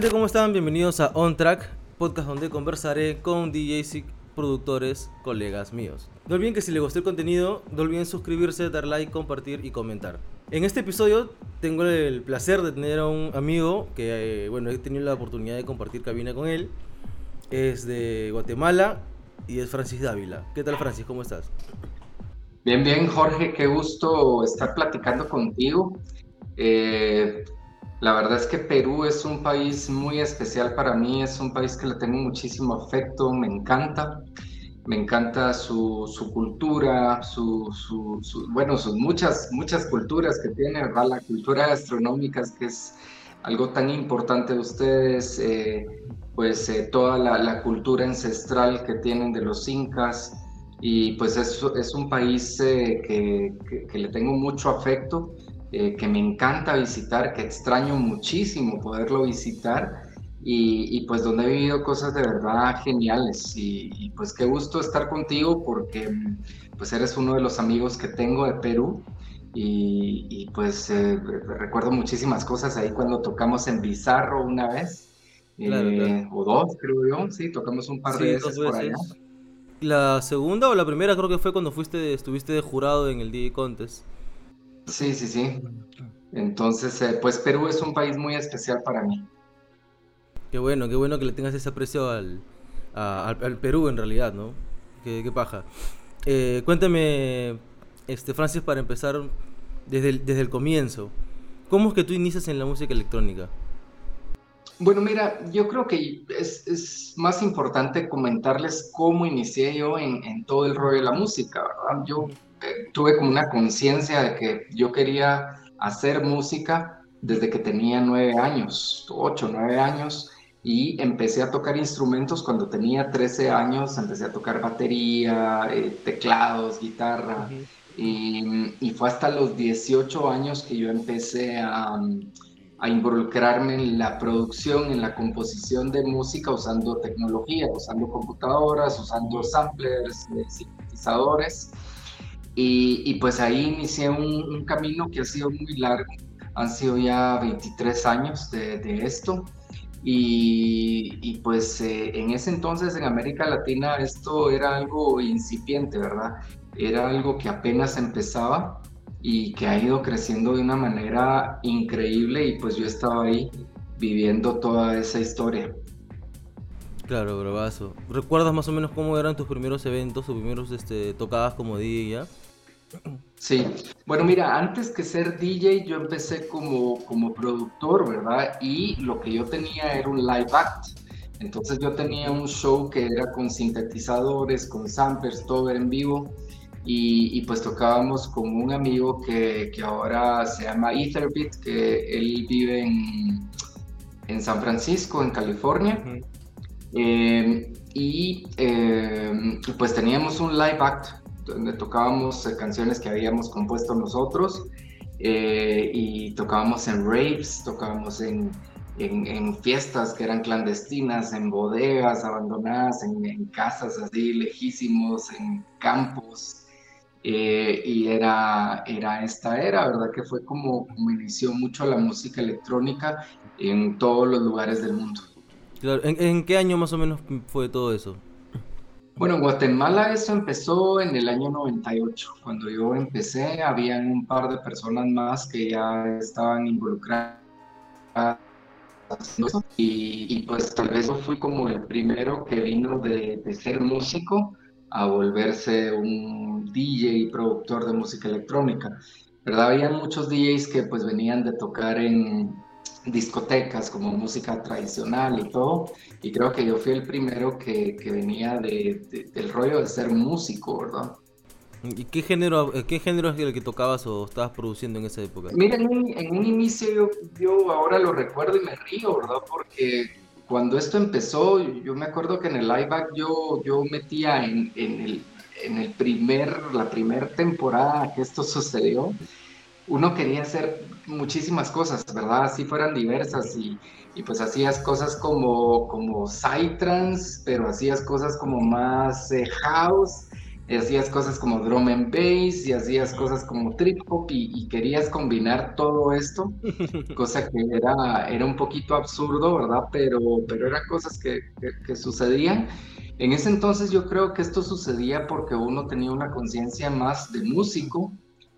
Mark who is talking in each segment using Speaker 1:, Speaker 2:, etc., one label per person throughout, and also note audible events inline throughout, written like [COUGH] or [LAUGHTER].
Speaker 1: gente? ¿Cómo están? Bienvenidos a On Track, podcast donde conversaré con DJs productores, colegas míos. No olviden que si les gustó el contenido, no olviden suscribirse, dar like, compartir y comentar. En este episodio tengo el placer de tener a un amigo que, eh, bueno, he tenido la oportunidad de compartir cabina con él. Es de Guatemala y es Francis Dávila. ¿Qué tal Francis? ¿Cómo estás?
Speaker 2: Bien, bien, Jorge, qué gusto estar platicando contigo. Eh, la verdad es que Perú es un país muy especial para mí, es un país que le tengo muchísimo afecto, me encanta, me encanta su, cultura, su, bueno, sus muchas, muchas culturas que tiene, ¿verdad? La cultura gastronómica, que es algo tan importante de ustedes, eh, pues eh, toda la, cultura ancestral que tienen de los incas, y pues es, es un país eh, que, que le tengo mucho afecto eh, que me encanta visitar, que extraño muchísimo poderlo visitar y, pues donde he vivido cosas de verdad geniales y, pues qué gusto estar contigo porque pues eres uno de los amigos que tengo de Perú y, pues eh, recuerdo muchísimas cosas ahí cuando tocamos en Bizarro una vez eh, o dos creo yo, sí, tocamos un par de veces, por allá.
Speaker 1: La segunda o la primera creo que fue cuando fuiste, estuviste de jurado en el DJ Contest.
Speaker 2: Sí, sí, sí. Entonces, eh, pues Perú es un país muy especial para mí.
Speaker 1: Qué bueno, qué bueno que le tengas ese aprecio al, al, Perú en realidad, ¿no? Qué, paja. Eh, cuéntame, este, Francis, para empezar desde el, desde el comienzo. ¿Cómo es que tú inicias en la música electrónica?
Speaker 2: Bueno, mira, yo creo que es, es más importante comentarles cómo inicié yo en, en, todo el rollo de la música, ¿verdad? Yo tuve como una conciencia de que yo quería hacer música desde que tenía nueve años, ocho, nueve años, y empecé a tocar instrumentos cuando tenía 13 años, empecé a tocar batería, eh, teclados, guitarra, y, y, fue hasta los 18 años que yo empecé a, a, involucrarme en la producción, en la composición de música usando tecnología, usando computadoras, usando samplers, eh, sintetizadores. Y, pues ahí inicié un, camino que ha sido muy largo, han sido ya 23 años de, esto. Y, pues eh, en ese entonces en América Latina esto era algo incipiente, ¿verdad? Era algo que apenas empezaba y que ha ido creciendo de una manera increíble y pues yo estaba ahí viviendo toda esa historia.
Speaker 1: Claro, bravazo. ¿Recuerdas más o menos cómo eran tus primeros eventos o primeros este, tocadas como DJ?
Speaker 2: Sí, bueno, mira, antes que ser DJ, yo empecé como, como productor, ¿verdad? Y lo que yo tenía era un live act. Entonces yo tenía un show que era con sintetizadores, con samplers, todo era en vivo. Y, pues tocábamos con un amigo que, que, ahora se llama Etherbeat, que él vive en, en San Francisco, en California. Eh, y eh, pues teníamos un live act donde tocábamos eh, canciones que habíamos compuesto nosotros eh, y tocábamos en raves, tocábamos en, en, fiestas que eran clandestinas, en bodegas abandonadas, en, casas así lejísimos, en campos. Eh, y era, era esta era, ¿verdad? Que fue como, como inició mucho la música electrónica en todos los lugares del mundo.
Speaker 1: ¿En qué año más o menos fue todo eso?
Speaker 2: Bueno, en Guatemala eso empezó en el año 98. Cuando yo empecé, habían un par de personas más que ya estaban involucradas. Y, pues tal vez yo fui como el primero que vino de, ser músico a volverse un DJ y productor de música electrónica. ¿Verdad? Había muchos DJs que pues venían de tocar en, discotecas como música tradicional y todo. Y creo que yo fui el primero que, que venía de, del rollo de ser músico, ¿verdad?
Speaker 1: ¿Y qué género, qué género es el que tocabas o estabas produciendo en esa época?
Speaker 2: Mira, en un, en un inicio yo, yo, ahora lo recuerdo y me río, ¿verdad? Porque cuando esto empezó, yo me acuerdo que en el live yo, yo metía en, en, el, en el primer, la primera temporada que esto sucedió, uno quería hacer muchísimas cosas, ¿verdad? Así fueran diversas y, y pues hacías cosas como, como psytrance, pero hacías cosas como más eh, house. y hacías cosas como drum and bass y hacías cosas como trip hop y, querías combinar todo esto, [LAUGHS] cosa que era, era un poquito absurdo, ¿verdad? Pero, pero eran cosas que, que, sucedían. En ese entonces yo creo que esto sucedía porque uno tenía una conciencia más de músico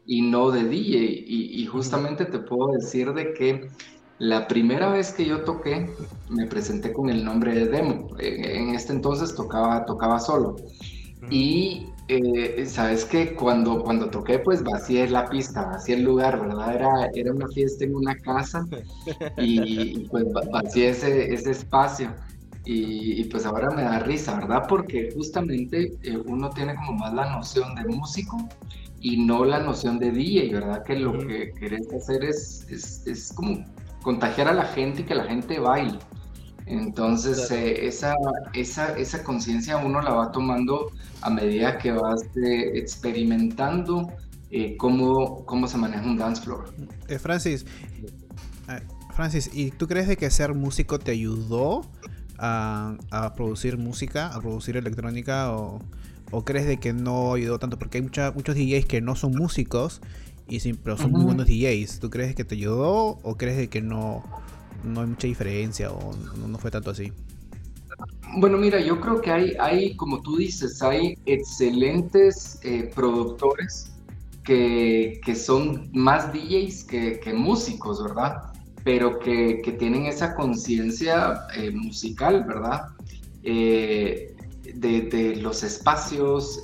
Speaker 2: y no de DJ. Y, y, justamente te puedo decir de que la primera vez que yo toqué, me presenté con el nombre de Demo. En, este entonces tocaba, tocaba solo. Y eh, sabes que cuando, cuando toqué, pues vacié la pista, vacié el lugar, ¿verdad? Era, era una fiesta en una casa y, pues vacié ese, ese espacio. Y, pues ahora me da risa, ¿verdad? Porque justamente eh, uno tiene como más la noción de músico y no la noción de DJ, ¿verdad? Que lo que querés hacer es, es, es como contagiar a la gente y que la gente baile. Entonces, eh, esa, esa, esa conciencia uno la va tomando a medida que vas eh, experimentando eh, cómo, cómo se maneja un dance floor.
Speaker 3: Francis, Francis, ¿y tú crees de que ser músico te ayudó a, a producir música, a producir electrónica o, o, crees de que no ayudó tanto? Porque hay mucha, muchos DJs que no son músicos, y pero son muy buenos DJs. ¿Tú crees que te ayudó o crees de que no, no hay mucha diferencia o no, fue tanto así?
Speaker 2: Bueno, mira, yo creo que hay, hay como tú dices, hay excelentes eh, productores que, que, son más DJs que, que músicos, ¿verdad? Pero que, que tienen esa conciencia eh, musical, ¿verdad? Eh, de, los espacios,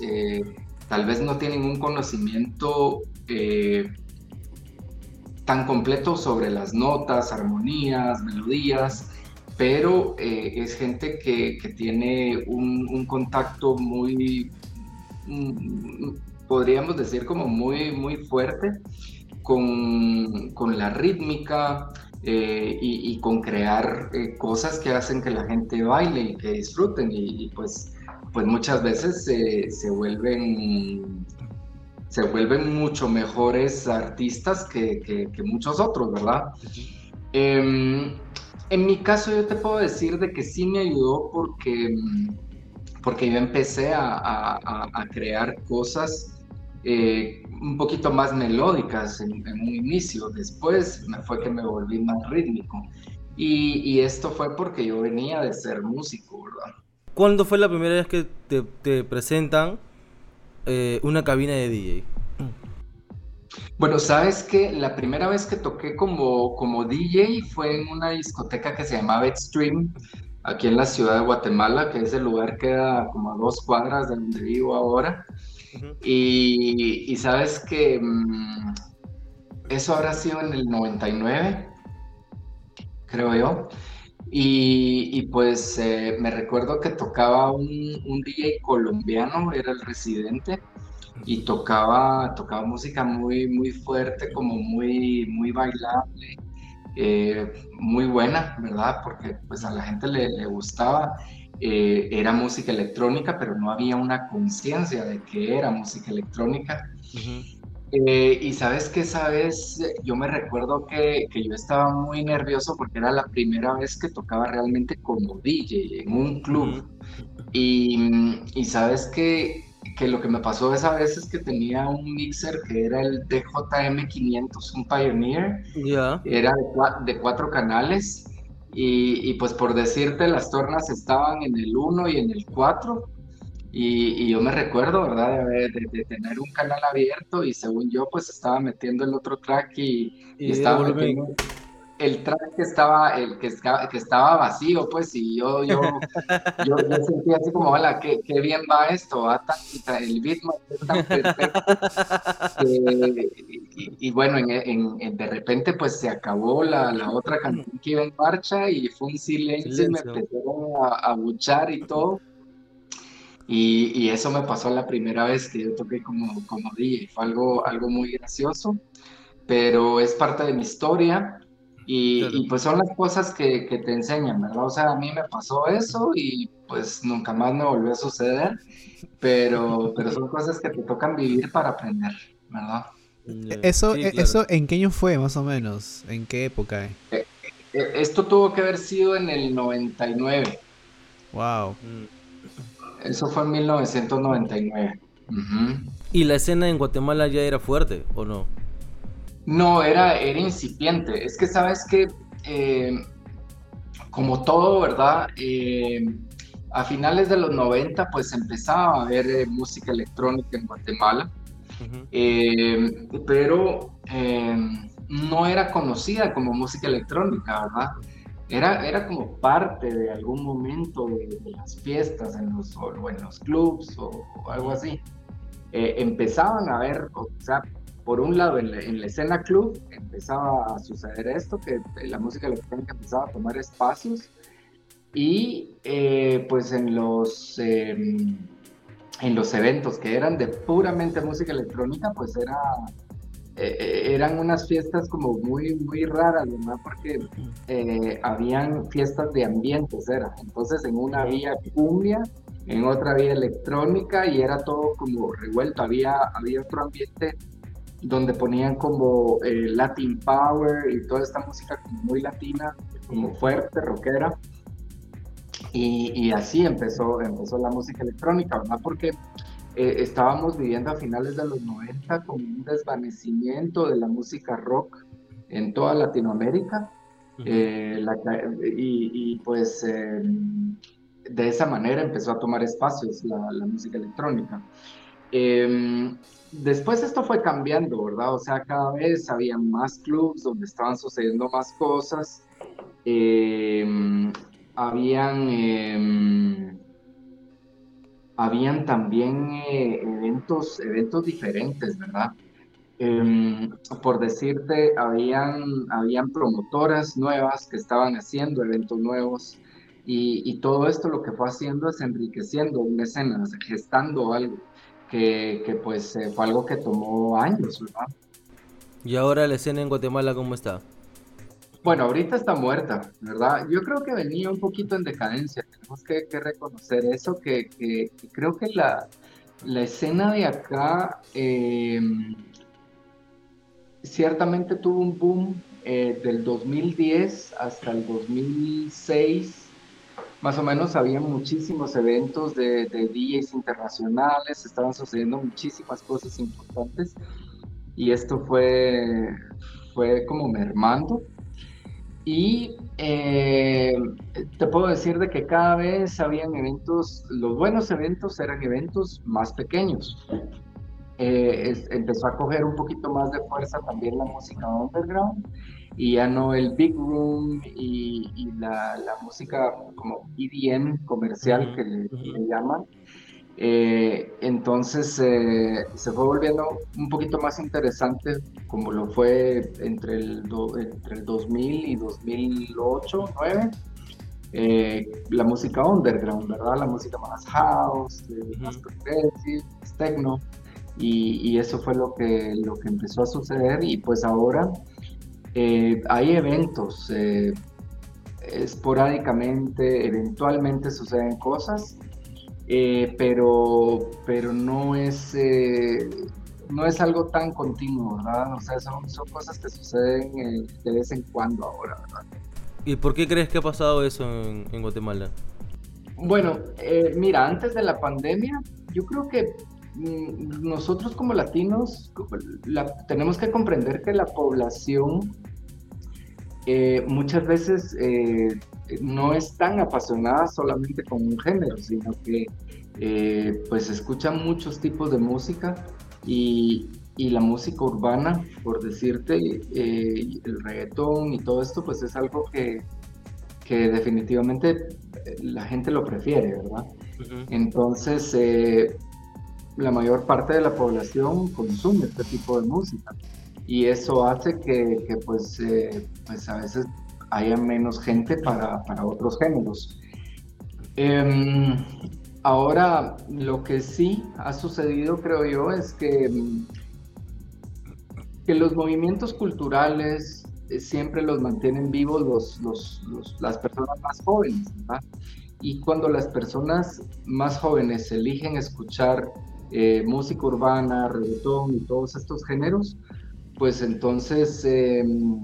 Speaker 2: tal vez no tienen un conocimiento tan completo sobre las notas, armonías, melodías, pero eh, es gente que, tiene un, contacto muy, mm, podríamos decir como muy, muy fuerte con, la rítmica eh, y, con crear eh, cosas que hacen que la gente baile y que disfruten y, pues, pues muchas veces se vuelven se vuelven mucho mejores artistas que, muchos otros, ¿verdad? Em, en mi caso yo te puedo decir de que sí me ayudó porque, porque yo empecé a, crear cosas eh, un poquito más melódicas en, un inicio, después fue que me volví más rítmico. Y, esto fue porque yo venía de ser músico, ¿verdad?
Speaker 1: ¿Cuándo fue la primera vez que te, te presentan eh, una cabina de DJ?
Speaker 2: Bueno, sabes que la primera vez que toqué como, como DJ fue en una discoteca que se llamaba Extreme, aquí en la ciudad de Guatemala, que ese lugar queda como a dos cuadras de donde vivo ahora. y, sabes que mm, eso habrá sido en el 99, creo yo. Y, pues eh, me recuerdo que tocaba un, DJ colombiano, era el residente, y tocaba, tocaba música muy, muy fuerte, como muy, muy bailable, eh, muy buena, ¿verdad? Porque pues a la gente le, gustaba. Eh, era música electrónica, pero no había una conciencia de que era música electrónica. Eh, y sabes que esa vez yo me recuerdo que, que, yo estaba muy nervioso porque era la primera vez que tocaba realmente como DJ en un club. y, y, sabes que, que, lo que me pasó esa vez es que tenía un mixer que era el DJM500, un Pioneer. Era de, de, cuatro canales. Y, y, pues por decirte, las tornas estaban en el 1 y en el 4 y, yo me recuerdo, ¿verdad? De, de, tener un canal abierto y según yo, pues estaba metiendo el otro track y, estaba metiendo el track que estaba, el que, que estaba vacío, pues, y yo, yo, yo, sentía así como, hola, qué, qué bien va esto, va tan, el ritmo es tan perfecto. y, bueno, en, en, de repente, pues se acabó la, la, otra canción que iba en marcha y fue un silencio, y me empezaron a, a buchar y todo. Y, eso me pasó la primera vez que yo toqué como, como DJ. Fue algo, algo muy gracioso, pero es parte de mi historia. Y, pues son las cosas que, que, te enseñan, ¿verdad? O sea, a mí me pasó eso y pues nunca más me volvió a suceder, pero, [LAUGHS] pero son cosas que te tocan vivir para aprender, ¿verdad?
Speaker 3: Eso, e, eso ¿en qué año fue más o menos? ¿En qué época? Eh,
Speaker 2: eh, esto tuvo que haber sido en el 99.
Speaker 3: Wow.
Speaker 2: Eso fue en 1999.
Speaker 1: ¿Y la escena en Guatemala ya era fuerte o no?
Speaker 2: No, era, era incipiente. Es que sabes que, eh, como todo, ¿verdad? Eh, a finales de los 90, pues empezaba a haber eh, música electrónica en Guatemala, pero no era conocida como música electrónica, ¿verdad? Era, era como parte de algún momento de, las fiestas en los, o en los clubs o algo así. Eh, empezaban a ver, o sea, por un lado en la, escena club empezaba a suceder esto, que la música electrónica empezaba a tomar espacios y eh, pues en los, em, en los eventos que eran de puramente música electrónica, pues era, eh, eran unas fiestas como muy, muy raras, ¿verdad? Porque habían fiestas de ambientes, era. Entonces en una había cumbia, en otra vía electrónica y era todo como revuelto. Había, había otro ambiente donde ponían como eh, Latin Power y toda esta música como muy latina, como fuerte, rockera. Y, y así empezó, empezó la música electrónica, ¿verdad? Porque eh, estábamos viviendo a finales de los 90 con un desvanecimiento de la música rock en toda Latinoamérica. Eh, y, y, pues de esa manera empezó a tomar espacios la, música electrónica. Em, después esto fue cambiando, ¿verdad? O sea, cada vez había más clubs donde estaban sucediendo más cosas. Em, habían, em, habían también eh, eventos, eventos diferentes, ¿verdad? por decirte, habían, habían promotoras nuevas que estaban haciendo eventos nuevos. Y, todo esto lo que fue haciendo es enriqueciendo una escena, gestando algo que, que pues eh, fue algo que tomó años, ¿verdad?
Speaker 1: ¿Y ahora la escena en Guatemala cómo está?
Speaker 2: Bueno, ahorita está muerta, ¿verdad? Yo creo que venía un poquito en decadencia, tenemos que, reconocer eso, que, que, creo que la, la escena de acá eh, ciertamente tuvo un boom eh, del 2010 hasta el 2006 más o menos había muchísimos eventos de, de DJs internacionales, estaban sucediendo muchísimas cosas importantes y esto fue, fue como mermando. Y eh, te puedo decir de que cada vez habían eventos, los buenos eventos eran eventos más pequeños. Eh, empezó a coger un poquito más de fuerza también la música underground y ya no el big room y, la, música como EDM comercial que, le, llaman. Eh, entonces eh, se fue volviendo un poquito más interesante como lo fue entre el, entre el 2000 y 2008, 2009. Eh, la música underground, ¿verdad? La música más house, más progressive, más techno. Y, y, eso fue lo que, lo que empezó a suceder y pues ahora eh, hay eventos, eh, esporádicamente, eventualmente suceden cosas, eh, pero, pero no es, no es algo tan continuo, ¿verdad? O sea, son, son cosas que suceden de vez en cuando ahora, ¿verdad?
Speaker 1: ¿Y por qué crees que ha pasado eso en, Guatemala?
Speaker 2: Bueno, mira, antes de la pandemia, yo creo que mm, nosotros como latinos tenemos que comprender que la población eh, muchas veces eh, no es tan apasionada solamente con un género, sino que eh, pues escuchan muchos tipos de música y, la música urbana, por decirte, el reggaetón y todo esto, pues es algo que, que definitivamente la gente lo prefiere, ¿verdad? Entonces, la mayor parte de la población consume este tipo de música y eso hace que, pues, eh, pues a veces haya menos gente para, otros géneros. Em, ahora, lo que sí ha sucedido, creo yo, es que, que los movimientos culturales eh, siempre los mantienen vivos los, las personas más jóvenes, Y cuando las personas más jóvenes eligen escuchar eh, música urbana, reggaetón y todos estos géneros, pues entonces em,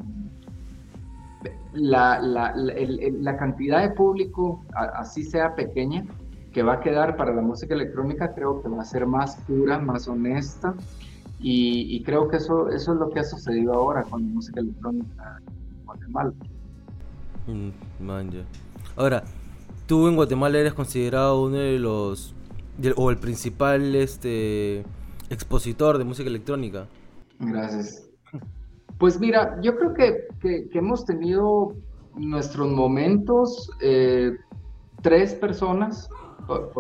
Speaker 2: la, cantidad de público, así sea pequeña, que va a quedar para la música electrónica creo que va a ser más pura, más honesta y, creo que eso, eso es lo que ha sucedido ahora con la música electrónica en Guatemala.
Speaker 1: Mm, ahora, tú en Guatemala eres considerado uno de los, o el principal este, expositor de música electrónica.
Speaker 2: Gracias. Pues mira, yo creo que, que, hemos tenido nuestros momentos, eh, tres personas por,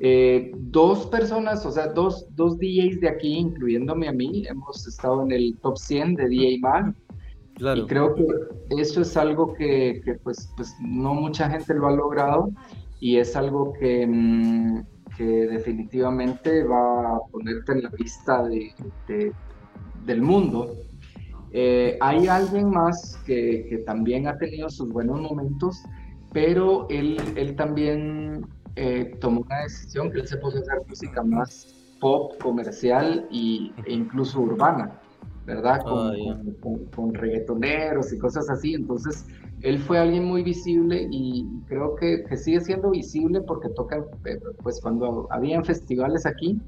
Speaker 2: eh, dos personas, o sea, dos, dos DJs de aquí, incluyéndome a mí, hemos estado en el top 100 de DJ Mag. Claro. Y creo que eso es algo que, que pues, pues no mucha gente lo ha logrado y es algo que, mm, que definitivamente va a ponerte en la vista de, del mundo. Eh, hay alguien más que, que, también ha tenido sus buenos momentos, pero él, él también eh, tomó una decisión que él se puso a hacer música más pop, comercial y, e incluso urbana, ¿verdad? Ah, con, con, reggaetoneros y cosas así. Entonces, él fue alguien muy visible y creo que, que sigue siendo visible porque toca, eh, pues cuando habían festivales aquí,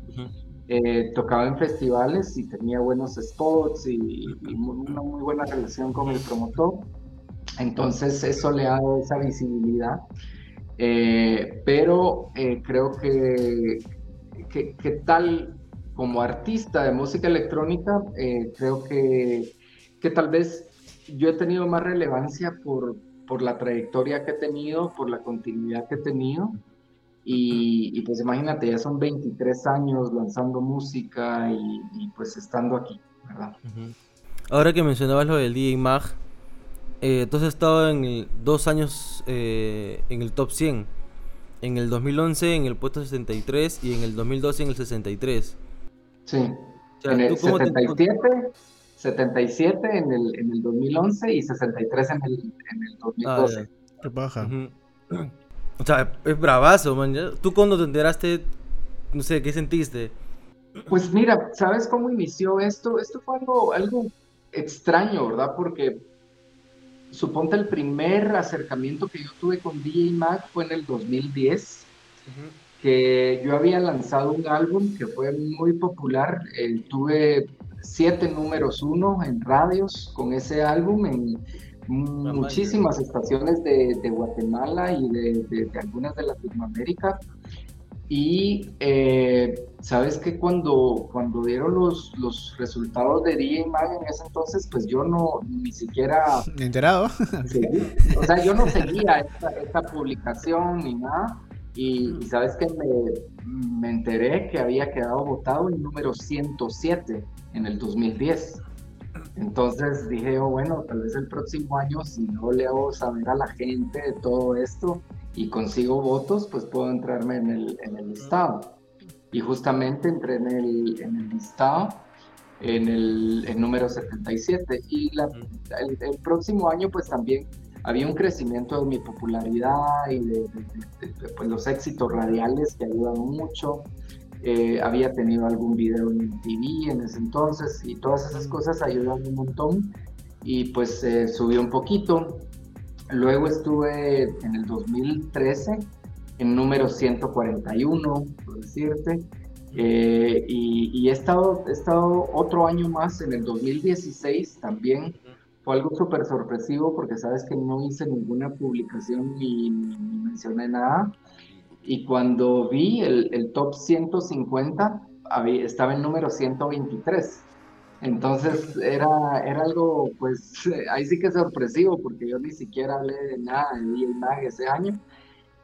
Speaker 2: eh, tocaba en festivales y tenía buenos spots y, y, una muy buena relación con el promotor. Entonces eso le ha dado esa visibilidad. Eh, pero eh, creo que, que, tal como artista de música electrónica, eh, creo que, que tal vez yo he tenido más relevancia por, por la trayectoria que he tenido, por la continuidad que he tenido. Y, pues imagínate, ya son 23 años lanzando música y, pues estando aquí, ¿verdad?
Speaker 1: Ahora que mencionabas lo del DJ Mag, eh, entonces he estado en dos años eh, en el top 100. En el 2011 en el puesto 63 y en el 2012 en el 63.
Speaker 2: Sí. en el 77, 77 en el, en el 2011 y 63 en el, en el 2012. Ah, Qué
Speaker 3: baja.
Speaker 1: O sea, es bravazo, man. ¿Tú cuando te enteraste, no sé, qué sentiste?
Speaker 2: Pues mira, ¿sabes cómo inició esto? Esto fue algo, algo extraño, ¿verdad? Porque suponte el primer acercamiento que yo tuve con DJ Mag fue en el 2010, que yo había lanzado un álbum que fue muy popular, eh, tuve siete números uno en radios con ese álbum en muchísimas estaciones de, Guatemala y de, algunas de Latinoamérica. Y eh, sabes que cuando, cuando dieron los, los resultados de DJ Mag en ese entonces, pues yo no ni siquiera...
Speaker 3: ¿Enterado?
Speaker 2: o sea, yo no seguía esta, publicación ni nada. Y, sabes que me, me, enteré que había quedado votado en número 107 en el 2010. Entonces dije, oh, bueno, tal vez el próximo año, si no le hago saber a la gente de todo esto, y consigo votos, pues puedo entrarme en el, en el listado. Y justamente entré en el, en el listado en el, número 77. Y la, el, próximo año pues también había un crecimiento de mi popularidad y de, pues, los éxitos radiales que ayudan mucho. Eh, había tenido algún video en TV en ese entonces y todas esas cosas ayudan un montón y pues eh, subió un poquito Luego estuve en el 2013 en número 141, por decirte, eh, y, he, estado, he estado otro año más en el 2016 también. Fue algo súper sorpresivo porque sabes que no hice ninguna publicación ni, mencioné nada. Y cuando vi el, el top 150, había, estaba en número 123. Entonces era, era algo, pues, ahí sí que sorpresivo, porque yo ni siquiera hablé de nada de DJ Mag ese año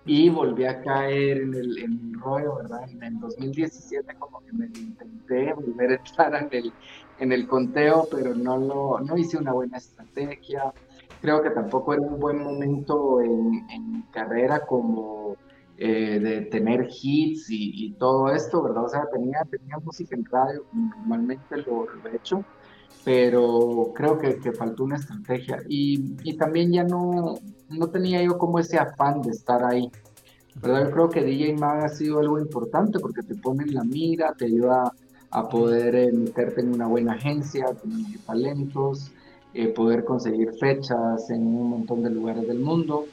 Speaker 2: y volví a caer en el, en rollo, ¿verdad? En 2017 como que me intenté volver a entrar en el, en el conteo, pero no, lo, no hice una buena estrategia. Creo que tampoco era un buen momento en, en carrera como eh, de tener hits y, todo esto, ¿verdad? O sea, tenía, tenía música en radio, normalmente lo, he hecho, pero creo que, que faltó una estrategia y, y, también ya no, no tenía yo como ese afán de estar ahí. ¿verdad? Yo creo que DJ Mag ha sido algo importante porque te pone en la mira, te ayuda a poder eh, meterte en una buena agencia, tener talentos, eh, poder conseguir fechas en un montón de lugares del mundo.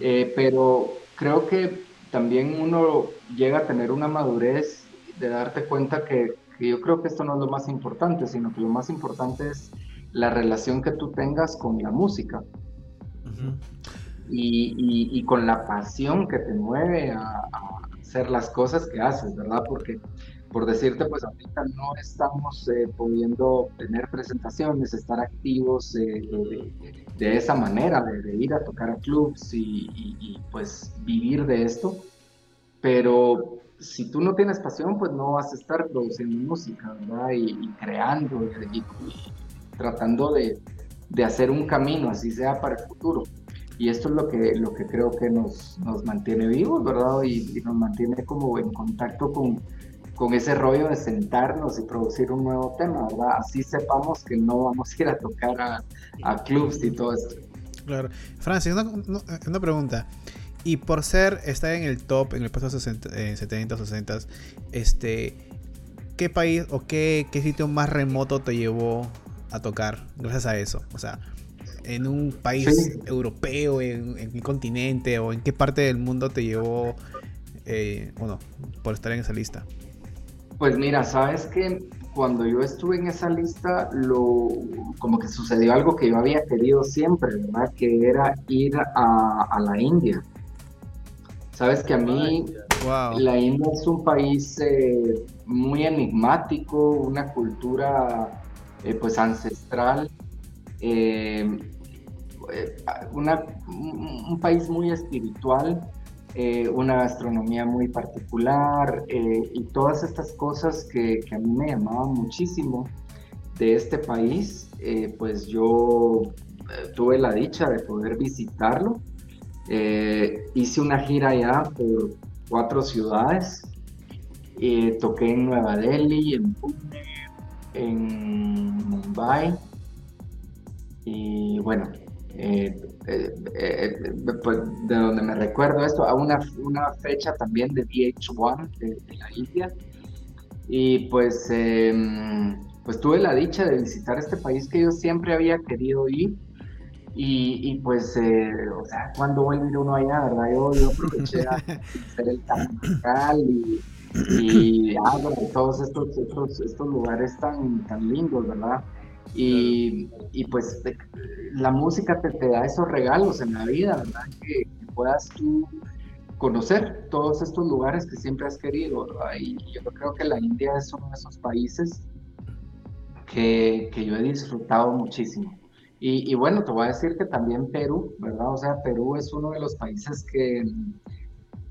Speaker 2: pero creo que también uno llega a tener una madurez de darte cuenta que, yo creo que esto no es lo más importante, sino que lo más importante es la relación que tú tengas con la música. y, con la pasión que te mueve a, a, hacer las cosas que haces, ¿verdad? Porque por decirte, pues ahorita no estamos eh, pudiendo tener presentaciones, estar activos de, esa manera, de, ir a tocar a clubs y, pues vivir de esto. Pero si tú no tienes pasión, pues no vas a estar produciendo música, ¿verdad? Y, creando y, tratando de, hacer un camino, así sea para el futuro. Y esto es lo que, lo que creo que nos, nos mantiene vivos, ¿verdad? y nos mantiene como en contacto con con ese rollo de sentarnos y producir un nuevo tema, ¿verdad? Así sepamos que no vamos a ir a tocar a, a clubs y todo esto.
Speaker 3: Claro. Francis, una, pregunta. Y por ser, estar en el top, en el puesto 60, 70, 60, este, ¿qué país o qué, qué sitio más remoto te llevó a tocar gracias a eso? O sea, en un país europeo, en, en, un continente o en qué parte del mundo te llevó, eh, bueno, por estar en esa lista.
Speaker 2: Pues mira, sabes que cuando yo estuve en esa lista, lo, como que sucedió algo que yo había querido siempre, ¿verdad? Que era ir a, la India. Sabes que a mí la India es un país eh, muy enigmático, una cultura eh, pues ancestral, eh, un país muy espiritual eh, una gastronomía muy particular eh, y todas estas cosas que, a mí me llamaban muchísimo de este país, eh, pues yo tuve la dicha de poder visitarlo. hice una gira allá por cuatro ciudades. toqué en Nueva Delhi, en Pune, en Mumbai. Y bueno, eh, eh, pues, de donde me recuerdo esto, a una, una fecha también de VH1 de, la India. Y pues, em, pues tuve la dicha de visitar este país que yo siempre había querido ir. Y, y pues, eh, o sea, cuando voy a ir uno allá, ¿verdad? Yo, yo aproveché a [LAUGHS] hacer el carnaval y, y [CLEARS THROAT] ah, todos estos, estos, estos lugares tan, tan lindos, ¿verdad? Y, y, pues la música te, te, da esos regalos en la vida, ¿verdad? Que, puedas tú conocer todos estos lugares que siempre has querido, ¿verdad? Y yo creo que la India es uno de esos países que, que yo he disfrutado muchísimo. Y, y, bueno, te voy a decir que también Perú, ¿verdad? O sea, Perú es uno de los países que,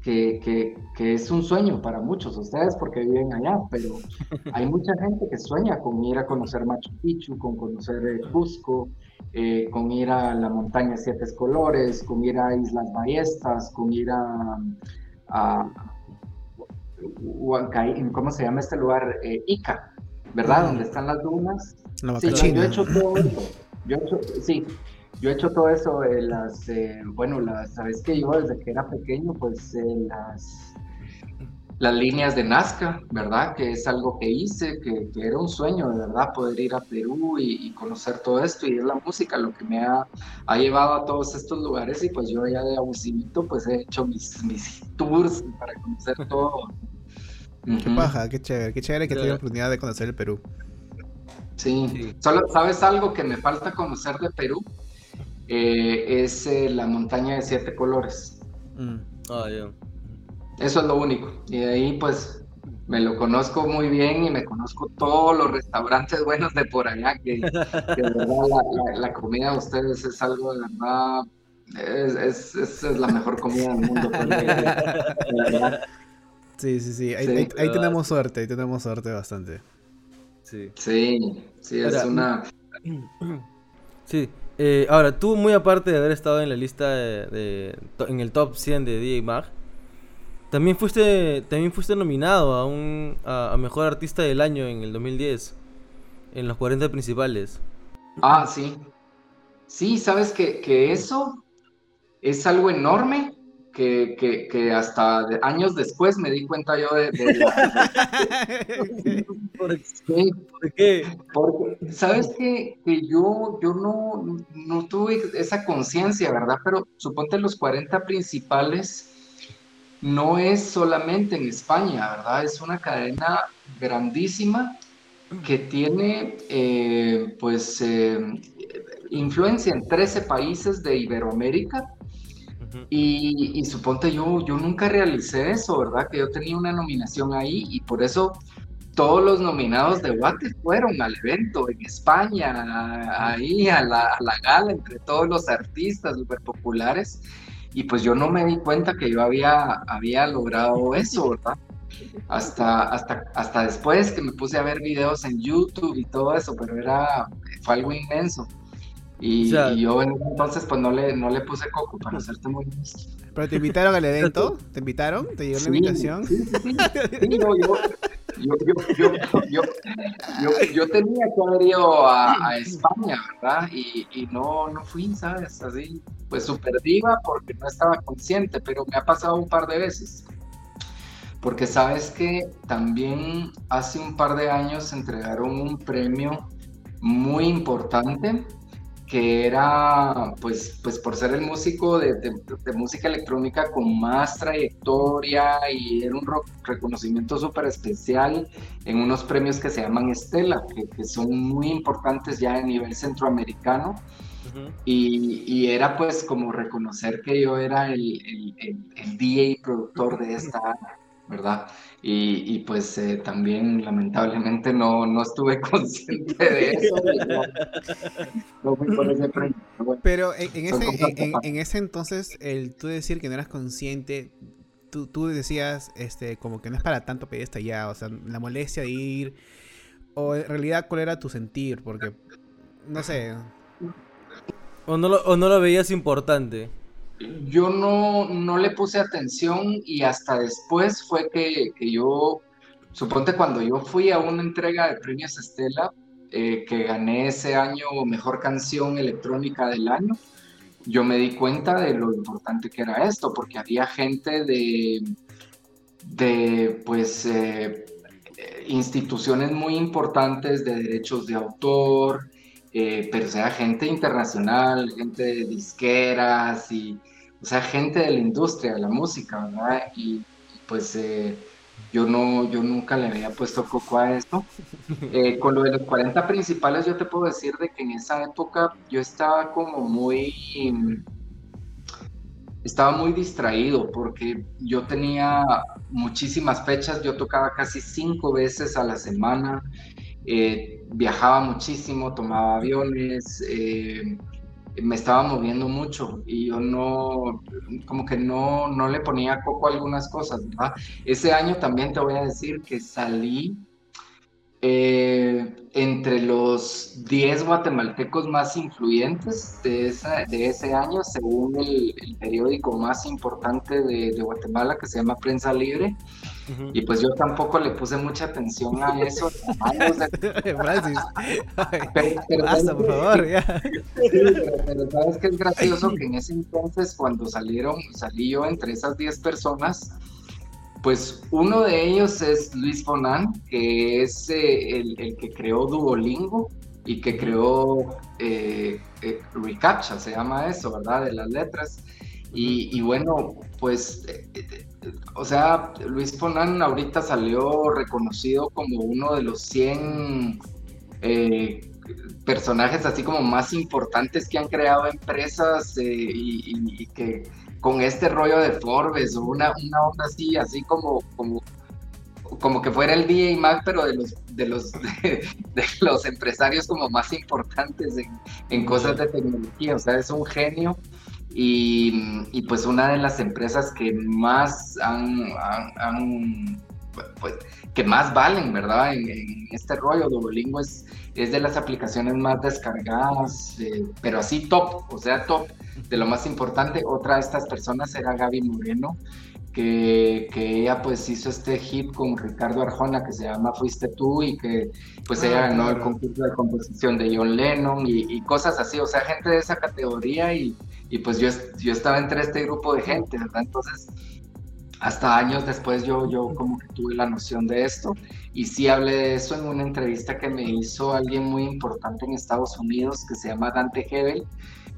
Speaker 2: que, que, es un sueño para muchos, ustedes porque viven allá, pero [LAUGHS] hay mucha gente que sueña con ir a conocer Machu Picchu, con conocer eh, Cusco, eh, con ir a la montaña Siete Colores, con ir a Islas Ballestas, con ir a, a Huancaí, ¿cómo se llama este lugar? Eh, Ica, ¿verdad? Donde están las dunas. sí, yo he hecho todo [CLEARS THROAT] eso. Yo he hecho, sí, yo he hecho todo eso, eh, las, eh, bueno, las, sabes que yo desde que era pequeño, pues eh, las, las líneas de Nazca, ¿verdad? Que es algo que hice, que, era un sueño, de verdad, poder ir a Perú y, conocer todo esto, y es la música lo que me ha, ha, llevado a todos estos lugares, y pues yo ya de abusivito, pues he hecho mis, mis tours para conocer [LAUGHS] todo.
Speaker 3: Qué paja, qué chévere, qué chévere que tenga la oportunidad de conocer el Perú.
Speaker 2: Sí. sí, solo sabes algo que me falta conocer de Perú, eh, es eh, la montaña de siete colores. Mm. Ah, Eso es lo único. Y de ahí pues me lo conozco muy bien y me conozco todos los restaurantes buenos de por allá, que, de verdad la, comida de ustedes es algo de verdad, es, es, es, la mejor comida del mundo. Pues,
Speaker 3: sí, sí, sí, ahí, tenemos suerte, ahí tenemos suerte bastante.
Speaker 2: Sí, sí, sí es una... [CLEARS THROAT]
Speaker 1: Sí, eh, ahora, tú muy aparte de haber estado en la lista de, en el top 100 de DJ Mag, también fuiste también fuiste nominado a un a, mejor artista del año en el 2010 en los 40 principales.
Speaker 2: Ah, sí. Sí, sabes que, que eso es algo enorme que, que, hasta años después me di cuenta yo de... [LAUGHS]
Speaker 1: ¿Por, qué?
Speaker 2: Porque, ¿sabes que, que yo, yo no, no tuve esa conciencia, ¿verdad? Pero suponte los 40 principales no es solamente en España, ¿verdad? Es una cadena grandísima que tiene eh, pues eh, influencia en 13 países de Iberoamérica y, suponte yo, yo nunca realicé eso, ¿verdad? Que yo tenía una nominación ahí y por eso todos los nominados de Guate fueron al evento en España, ahí a la, a la gala entre todos los artistas súper populares y pues yo no me di cuenta que yo había, había logrado eso, ¿verdad? Hasta, hasta, hasta después que me puse a ver videos en YouTube y todo eso, pero era, fue algo inmenso. Y, yo en entonces pues no le, no le puse coco para hacerte muy honesto.
Speaker 3: ¿Pero te invitaron al evento? [LAUGHS] ¿Te invitaron? ¿Te llegó la invitación? Sí, sí, sí.
Speaker 2: yo, yo, yo, yo, tenía que haber ido a, España, ¿verdad? Y, y, no, no fui, ¿sabes? Así, pues súper diva porque no estaba consciente, pero me ha pasado un par de veces. Porque sabes que también hace un par de años entregaron un premio muy importante que era, pues, pues por ser el músico de, de, música electrónica con más trayectoria y era un reconocimiento súper especial en unos premios que se llaman Estela, que, que, son muy importantes ya a nivel centroamericano. y, y, era pues como reconocer que yo era el, el, el, el DJ productor de esta [LAUGHS] ¿verdad? Y, pues eh, también lamentablemente no, no estuve [LAUGHS] consciente de eso.
Speaker 3: Pero en, ese, en, ese entonces, el tú decir que no eras consciente, tú, tú decías este como que no es para tanto pedir esta ya, o sea, la molestia de ir, o en realidad cuál era tu sentir, porque, no sé.
Speaker 1: O no lo, o no lo veías importante
Speaker 2: yo no, no le puse atención y hasta después fue que, que, yo, suponte cuando yo fui a una entrega de premios Estela, eh, que gané ese año Mejor Canción Electrónica del Año, yo me di cuenta de lo importante que era esto, porque había gente de, de pues, eh, instituciones muy importantes de derechos de autor, eh, pero sea gente internacional, gente de disqueras y, o sea, gente de la industria de la música, ¿verdad? Y, pues eh, yo no, yo nunca le había puesto coco a esto. [LAUGHS] Eh, con lo de los 40 principales, yo te puedo decir de que en esa época yo estaba como muy, estaba muy distraído porque yo tenía muchísimas fechas, yo tocaba casi cinco veces a la semana, eh, viajaba muchísimo, tomaba aviones, eh, me estaba moviendo mucho y yo no, como que no, no le ponía coco a algunas cosas, ¿verdad? Ese año también te voy a decir que salí eh, entre los 10 guatemaltecos más influyentes de, de ese año, según el, periódico más importante de, de, Guatemala, que se llama Prensa Libre. Y pues yo tampoco le puse mucha atención a eso. [LAUGHS] Francis,
Speaker 3: por favor, ya.
Speaker 2: pero, sabes que es gracioso que en ese entonces, cuando salieron, salí yo entre esas 10 personas, pues uno de ellos es Luis Fonan, que es eh, el, que creó Duolingo y que creó eh, eh se llama eso, ¿verdad? De las letras. Y, bueno, pues, eh, o sea, Luis Fonan ahorita salió reconocido como uno de los 100 personajes así como más importantes que han creado empresas y, que con este rollo de Forbes o una, una onda así, así como, como, como que fuera el DJ Mac, pero de los, de los, [LAUGHS] de, los empresarios como más importantes en, cosas de tecnología. O sea, es un genio. Y, y pues una de las empresas que más han, han, pues, que más valen, ¿verdad? En, este rollo, Duolingo es, es de las aplicaciones más descargadas, eh, pero así top, o sea, top de lo más importante. Otra de estas personas era Gaby Moreno, que, que, ella pues hizo este hit con Ricardo Arjona que se llama Fuiste tú y que pues ella ah, ganó el concurso de composición de John Lennon y, cosas así, o sea, gente de esa categoría y, y, pues yo, yo estaba entre este grupo de gente, ¿verdad? Entonces, hasta años después yo, yo como que tuve la noción de esto y sí hablé de eso en una entrevista que me hizo alguien muy importante en Estados Unidos que se llama Dante Hebel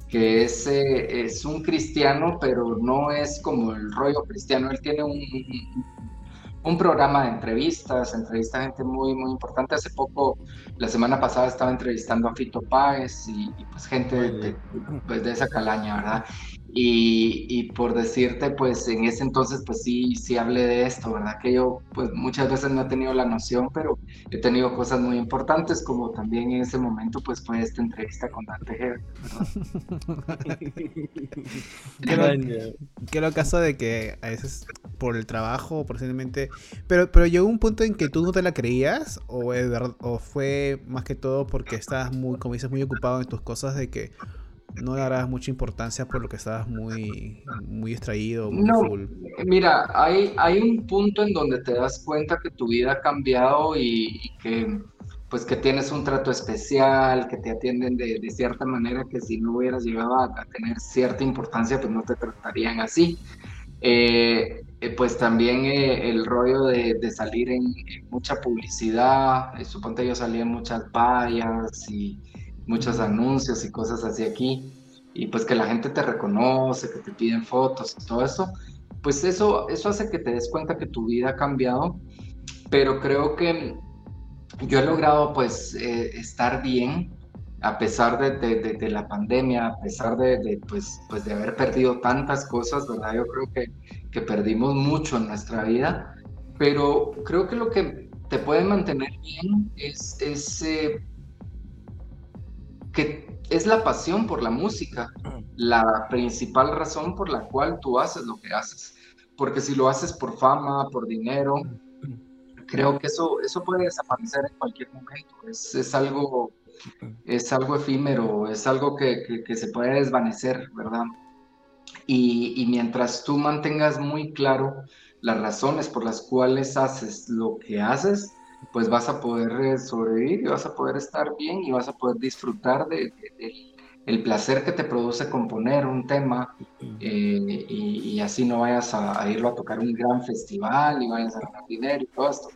Speaker 2: que es, eh, es un cristiano, pero no es como el rollo cristiano. Él tiene un, un programa de entrevistas, entrevista a gente muy, muy importante. Hace poco, la semana pasada, estaba entrevistando a Fito Páez y, pues gente de, pues, de esa calaña, ¿verdad? Y, por decirte, pues en ese entonces, pues sí, sí hablé de esto, ¿verdad? Que yo, pues muchas veces no he tenido la noción, pero he tenido cosas muy importantes, como también en ese momento, pues fue esta entrevista con Dante [LAUGHS]
Speaker 3: ¿Qué lo caso de que a veces por el trabajo, posiblemente, pero, pero llegó un punto en que tú no te la creías, o, o fue más que todo porque estabas muy, como dices, muy ocupado en tus cosas de que no le darás mucha importancia por lo que estabas muy, muy distraído.
Speaker 2: no, mira, hay, hay un punto en donde te das cuenta que tu vida ha cambiado y, que pues que tienes un trato especial, que te atienden de, cierta manera que si no hubieras llegado a, tener cierta importancia, pues no te tratarían así. Eh, eh, pues también eh, el rollo de, salir en, mucha publicidad, suponte yo salí en muchas vallas y muchos anuncios y cosas así aquí, y pues que la gente te reconoce, que te piden fotos y todo eso, pues eso, eso hace que te des cuenta que tu vida ha cambiado, pero creo que yo he logrado pues eh, estar bien a pesar de, de, la pandemia, a pesar de, pues, pues de haber perdido tantas cosas, ¿verdad? Yo creo que, que perdimos mucho en nuestra vida, pero creo que lo que te puede mantener bien es, es eh, que es la pasión por la música, la principal razón por la cual tú haces lo que haces. Porque si lo haces por fama, por dinero, creo que eso, eso puede desaparecer en cualquier momento. Es, es algo, es algo efímero, es algo que, que, se puede desvanecer, ¿verdad? Y, y, mientras tú mantengas muy claro las razones por las cuales haces lo que haces, pues vas a poder eh, sobrevivir y vas a poder estar bien y vas a poder disfrutar de, el placer que te produce componer un tema eh, y, así no vayas a, irlo a tocar un gran festival y vayas a ganar dinero y todo esto.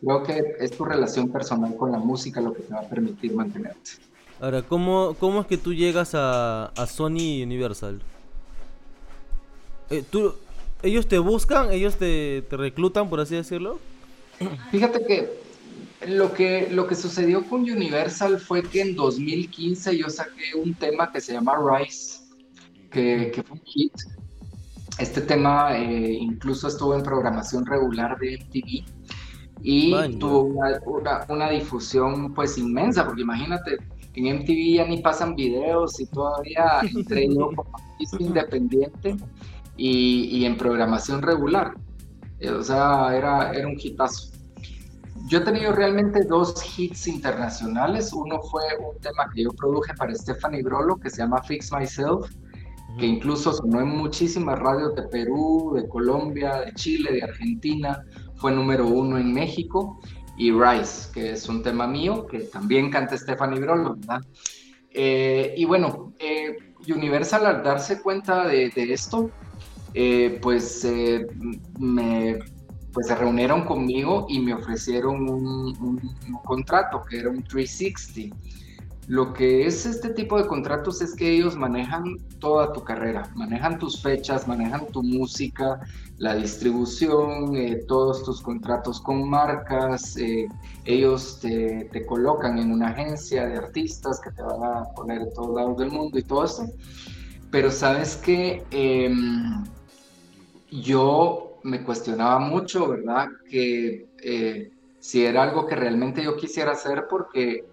Speaker 2: Creo que es tu relación personal con la música lo que te va a permitir mantenerte.
Speaker 1: Ahora, ¿cómo, cómo es que tú llegas a, a Sony Universal? Eh, ¿tú, ¿Ellos te buscan? ¿Ellos te, te reclutan, por así decirlo?
Speaker 2: Fíjate que lo que, lo que sucedió con Universal fue que en 2015 yo saqué un tema que se llama Rise, que, fue un hit. Este tema eh, incluso estuvo en programación regular de MTV y tuvo una, una, difusión pues inmensa, porque imagínate, en MTV ya ni pasan videos y todavía entré yo [LAUGHS] como independiente y, y, en programación regular. Eh, o sea, era, era un hitazo. Yo he tenido realmente dos hits internacionales. Uno fue un tema que yo produje para Stephanie Grolo que se llama Fix Myself, que incluso sonó en muchísimas radios de Perú, de Colombia, de Chile, de Argentina. Fue número uno en México. Y Rise, que es un tema mío, que también canta Stephanie Grolo, ¿verdad? Eh, y bueno, eh, Universal al darse cuenta de, esto, eh, pues me pues se reunieron conmigo y me ofrecieron un, contrato que era un 360. Lo que es este tipo de contratos es que ellos manejan toda tu carrera, manejan tus fechas, manejan tu música, la distribución, eh, todos tus contratos con marcas, eh, ellos te, te, colocan en una agencia de artistas que te van a poner en todos lados del mundo y todo eso. Pero sabes que em, yo me cuestionaba mucho, ¿verdad? Que eh, si era algo que realmente yo quisiera hacer porque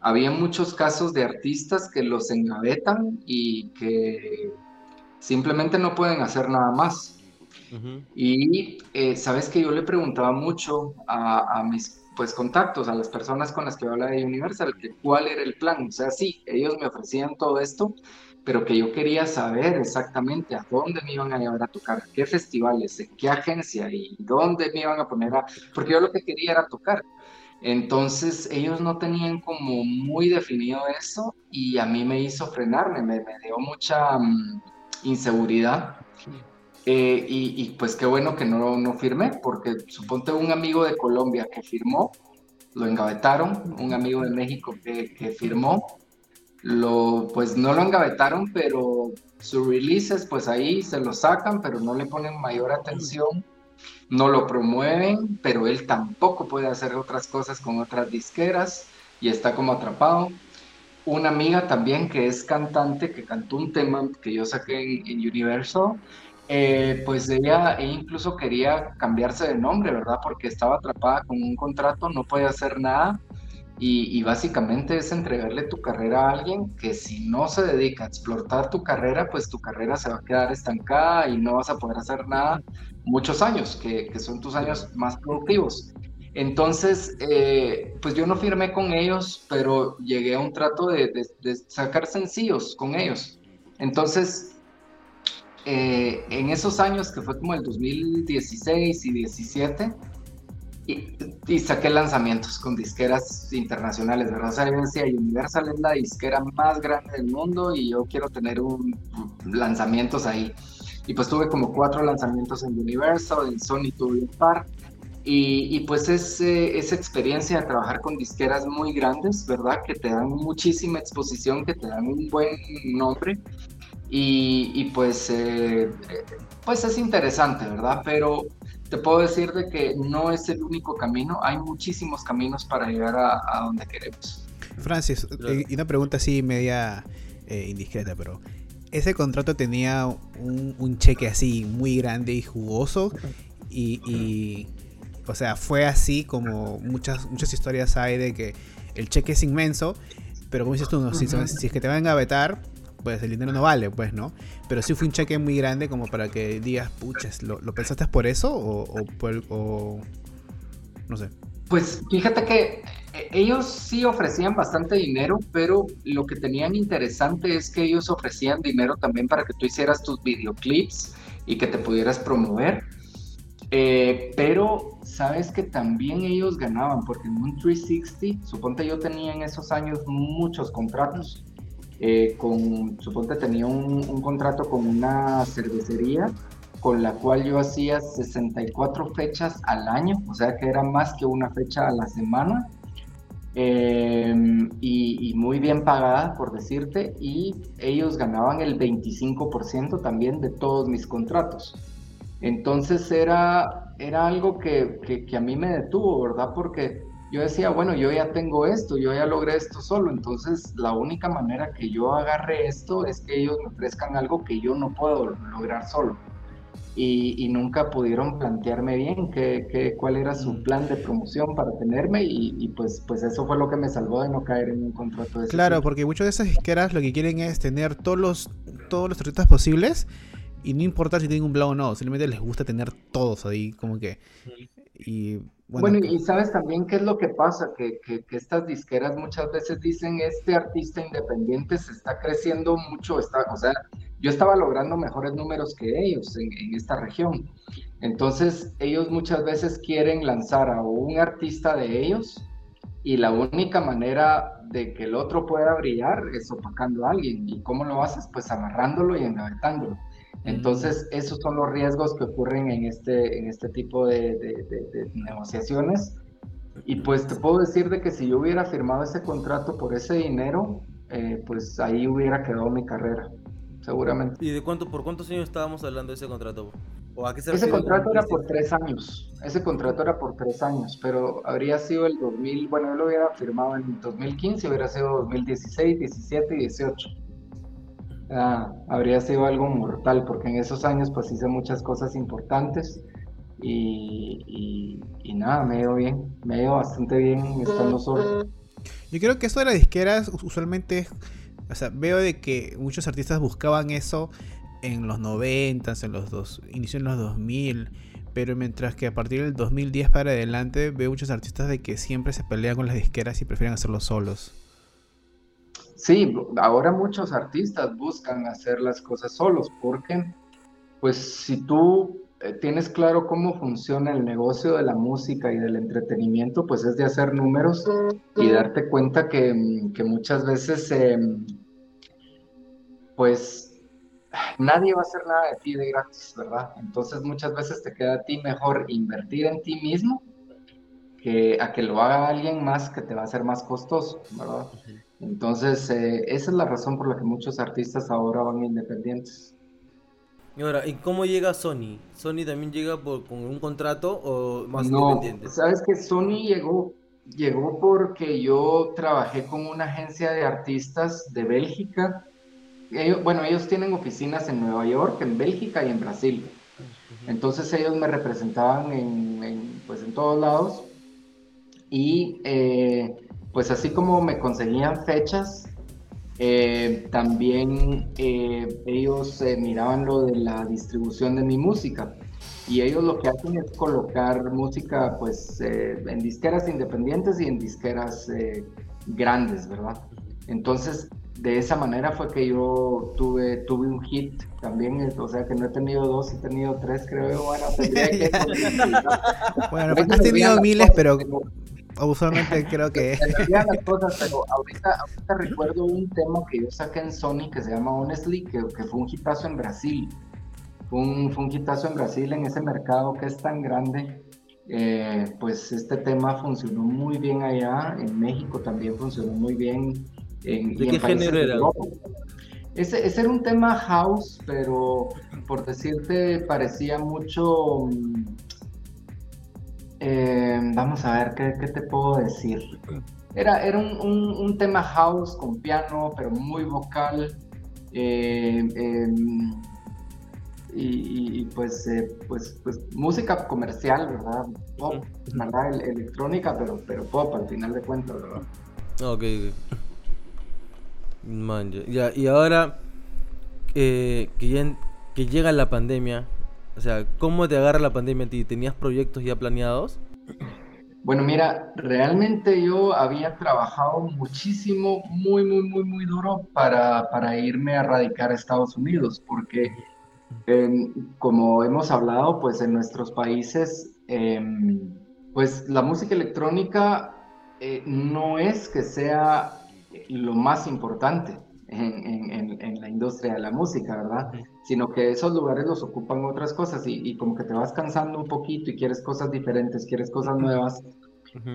Speaker 2: había muchos casos de artistas que los engavetan y que simplemente no pueden hacer nada más. Y eh, sabes que yo le preguntaba mucho a, a, mis pues contactos, a las personas con las que yo hablaba de Universal, que cuál era el plan. O sea, sí, ellos me ofrecían todo esto, pero que yo quería saber exactamente a dónde me iban a llevar a tocar, qué festivales, en qué agencia y dónde me iban a poner a... Porque yo lo que quería era tocar. Entonces ellos no tenían como muy definido eso y a mí me hizo frenarme, me, dio mucha mm, inseguridad. Eh, y, pues qué bueno que no, no firmé, porque suponte un amigo de Colombia que firmó, lo engavetaron, un amigo de México que, que firmó, lo, pues no lo engavetaron, pero sus releases, pues ahí se lo sacan, pero no le ponen mayor atención, no lo promueven, pero él tampoco puede hacer otras cosas con otras disqueras y está como atrapado. Una amiga también que es cantante, que cantó un tema que yo saqué en, Universal, eh, pues ella, ella, incluso quería cambiarse de nombre, ¿verdad? Porque estaba atrapada con un contrato, no puede hacer nada y, básicamente es entregarle tu carrera a alguien que si no se dedica a explotar tu carrera, pues tu carrera se va a quedar estancada y no vas a poder hacer nada muchos años, que, que son tus años más productivos. Entonces, eh, pues yo no firmé con ellos, pero llegué a un trato de, de, sacar sencillos con ellos. Entonces, eh, en esos años, que fue como el 2016 y 17, y, saqué lanzamientos con disqueras internacionales, ¿verdad? O sea, yo decía, Universal es la disquera más grande del mundo y yo quiero tener un, lanzamientos ahí. Y pues tuve como cuatro lanzamientos en Universal, en Sony tuve un par. Y, y pues es esa experiencia de trabajar con disqueras muy grandes, ¿verdad? Que te dan muchísima exposición, que te dan un buen nombre. Y, y pues, eh, pues es interesante, ¿verdad? Pero te puedo decir de que no es el único camino, hay muchísimos caminos para llegar a, donde queremos.
Speaker 3: Francis, eh, y una pregunta así media eh, indiscreta, pero ese contrato tenía un, cheque así muy grande y jugoso y, o sea, fue así como muchas, muchas historias hay de que el cheque es inmenso, pero como dices tú, no, si, si, es que te van a vetar, pues el dinero no vale, pues, ¿no? Pero sí fue un cheque muy grande como para que digas, puches, ¿lo, pensaste por eso o, o, no sé?
Speaker 2: Pues fíjate que eh, ellos sí ofrecían bastante dinero, pero lo que tenían interesante es que ellos ofrecían dinero también para que tú hicieras tus videoclips y que te pudieras promover. Eh, pero sabes que también ellos ganaban, porque en un 360, suponte yo tenía en esos años muchos contratos eh, con, suponte tenía un, contrato con una cervecería con la cual yo hacía 64 fechas al año, o sea que era más que una fecha a la semana. Em, y, muy bien pagada, por decirte, y ellos ganaban el 25% también de todos mis contratos. Entonces era, era algo que, que, que, a mí me detuvo, ¿verdad? Porque yo decía, bueno, yo ya tengo esto, yo ya logré esto solo, entonces la única manera que yo agarre esto es que ellos me ofrezcan algo que yo no puedo lograr solo. Y, nunca pudieron plantearme bien qué, cuál era su mm. plan de promoción para tenerme y, pues, pues eso fue lo que me salvó de no caer en un contrato de
Speaker 3: Claro, porque muchos de esas disqueras lo que quieren es tener todos los, todos los posibles y no importa si tienen un blog o no, simplemente les gusta tener todos ahí como que...
Speaker 2: Y bueno, y sabes también qué es lo que pasa, que, que, estas disqueras muchas veces dicen, este artista independiente se está creciendo mucho, está, o sea, yo estaba logrando mejores números que ellos en, en esta región. Entonces, ellos muchas veces quieren lanzar a un artista de ellos y la única manera de que el otro pueda brillar es opacando a alguien. ¿Y cómo lo haces? Pues amarrándolo y engavetándolo. Entonces, esos son los riesgos que ocurren en este, en este tipo de, negociaciones. Y pues te puedo decir de que si yo hubiera firmado ese contrato por ese dinero, eh, pues ahí hubiera quedado mi carrera, seguramente.
Speaker 1: ¿Y de cuánto, por cuántos años estábamos hablando de ese contrato?
Speaker 2: ¿O a qué se ese contrato era por tres años, ese contrato era por tres años, pero habría sido el 2000, bueno, yo lo hubiera firmado en 2015, hubiera sido 2016, 17 y 18 ah, habría sido algo mortal, porque en esos años pues hice muchas cosas importantes y, y, nada, me dio bien, me dio bastante bien estando solo.
Speaker 3: Yo creo que esto de las disqueras usualmente, o sea, veo de que muchos artistas buscaban eso en los 90, en los dos, inició en los 2000, pero mientras que a partir del 2010 para adelante veo muchos artistas de que siempre se pelean con las disqueras y prefieren hacerlo solos.
Speaker 2: Sí, ahora muchos artistas buscan hacer las cosas solos porque, pues, si tú eh, tienes claro cómo funciona el negocio de la música y del entretenimiento, pues es de hacer números y darte cuenta que, mm, muchas veces, em, pues, nadie va a hacer nada de ti de gratis, ¿verdad? Entonces muchas veces te queda a ti mejor invertir en ti mismo que a que lo haga alguien más que te va a ser más costoso, ¿verdad? Entonces, eh, esa es la razón por la que muchos artistas ahora van independientes.
Speaker 1: Y ahora, ¿y cómo llega Sony? ¿Sony también llega por, con un contrato o más no,
Speaker 2: Sabes que Sony llegó, llegó porque yo trabajé con una agencia de artistas de Bélgica. bueno, ellos tienen oficinas en Nueva York, en Bélgica y en Brasil. Entonces ellos me representaban en, pues en todos lados. Y eh, pues así como me conseguían fechas, eh, también eh, ellos miraban lo de la distribución de mi música y ellos lo que hacen es colocar música pues en disqueras independientes y en disqueras grandes, ¿verdad? Entonces de esa manera fue que yo tuve, tuve un hit también, o sea que no he tenido dos, he tenido tres, creo. Bueno, tendría que. [LAUGHS]
Speaker 3: bueno, pues has tenido miles, pero usualmente creo que. [LAUGHS]
Speaker 2: las cosas, pero ahorita, ahorita recuerdo un tema que yo saqué en Sony que se llama Honestly, que, que fue un hitazo en Brasil. Fue un, fue un hitazo en Brasil, en ese mercado que es tan grande. Eh, pues este tema funcionó muy bien allá, en México también funcionó muy bien
Speaker 1: ¿De qué género era?
Speaker 2: Ese, era un tema house, pero por decirte, parecía mucho. Eh, vamos a ver, ¿qué, te puedo decir? Era, era un, tema house con piano, pero muy vocal. Eh, em, y, pues, eh, pues, pues música comercial, ¿verdad? Pop, ¿verdad? electrónica, pero, pero pop al final de cuentas, ¿verdad?
Speaker 1: Ok, ya, y ahora que llega la pandemia, o sea, ¿cómo te agarra la pandemia a ti? ¿Tenías proyectos ya planeados?
Speaker 2: Bueno, mira, realmente yo había trabajado muchísimo, muy, muy, muy, muy duro para, para irme a radicar a Estados Unidos, porque em, como hemos hablado, pues en nuestros países, em, pues la música electrónica eh, no es que sea lo más importante en, la industria de la música, ¿verdad? Sino que esos lugares los ocupan otras cosas y, como que te vas cansando un poquito y quieres cosas diferentes, quieres cosas nuevas.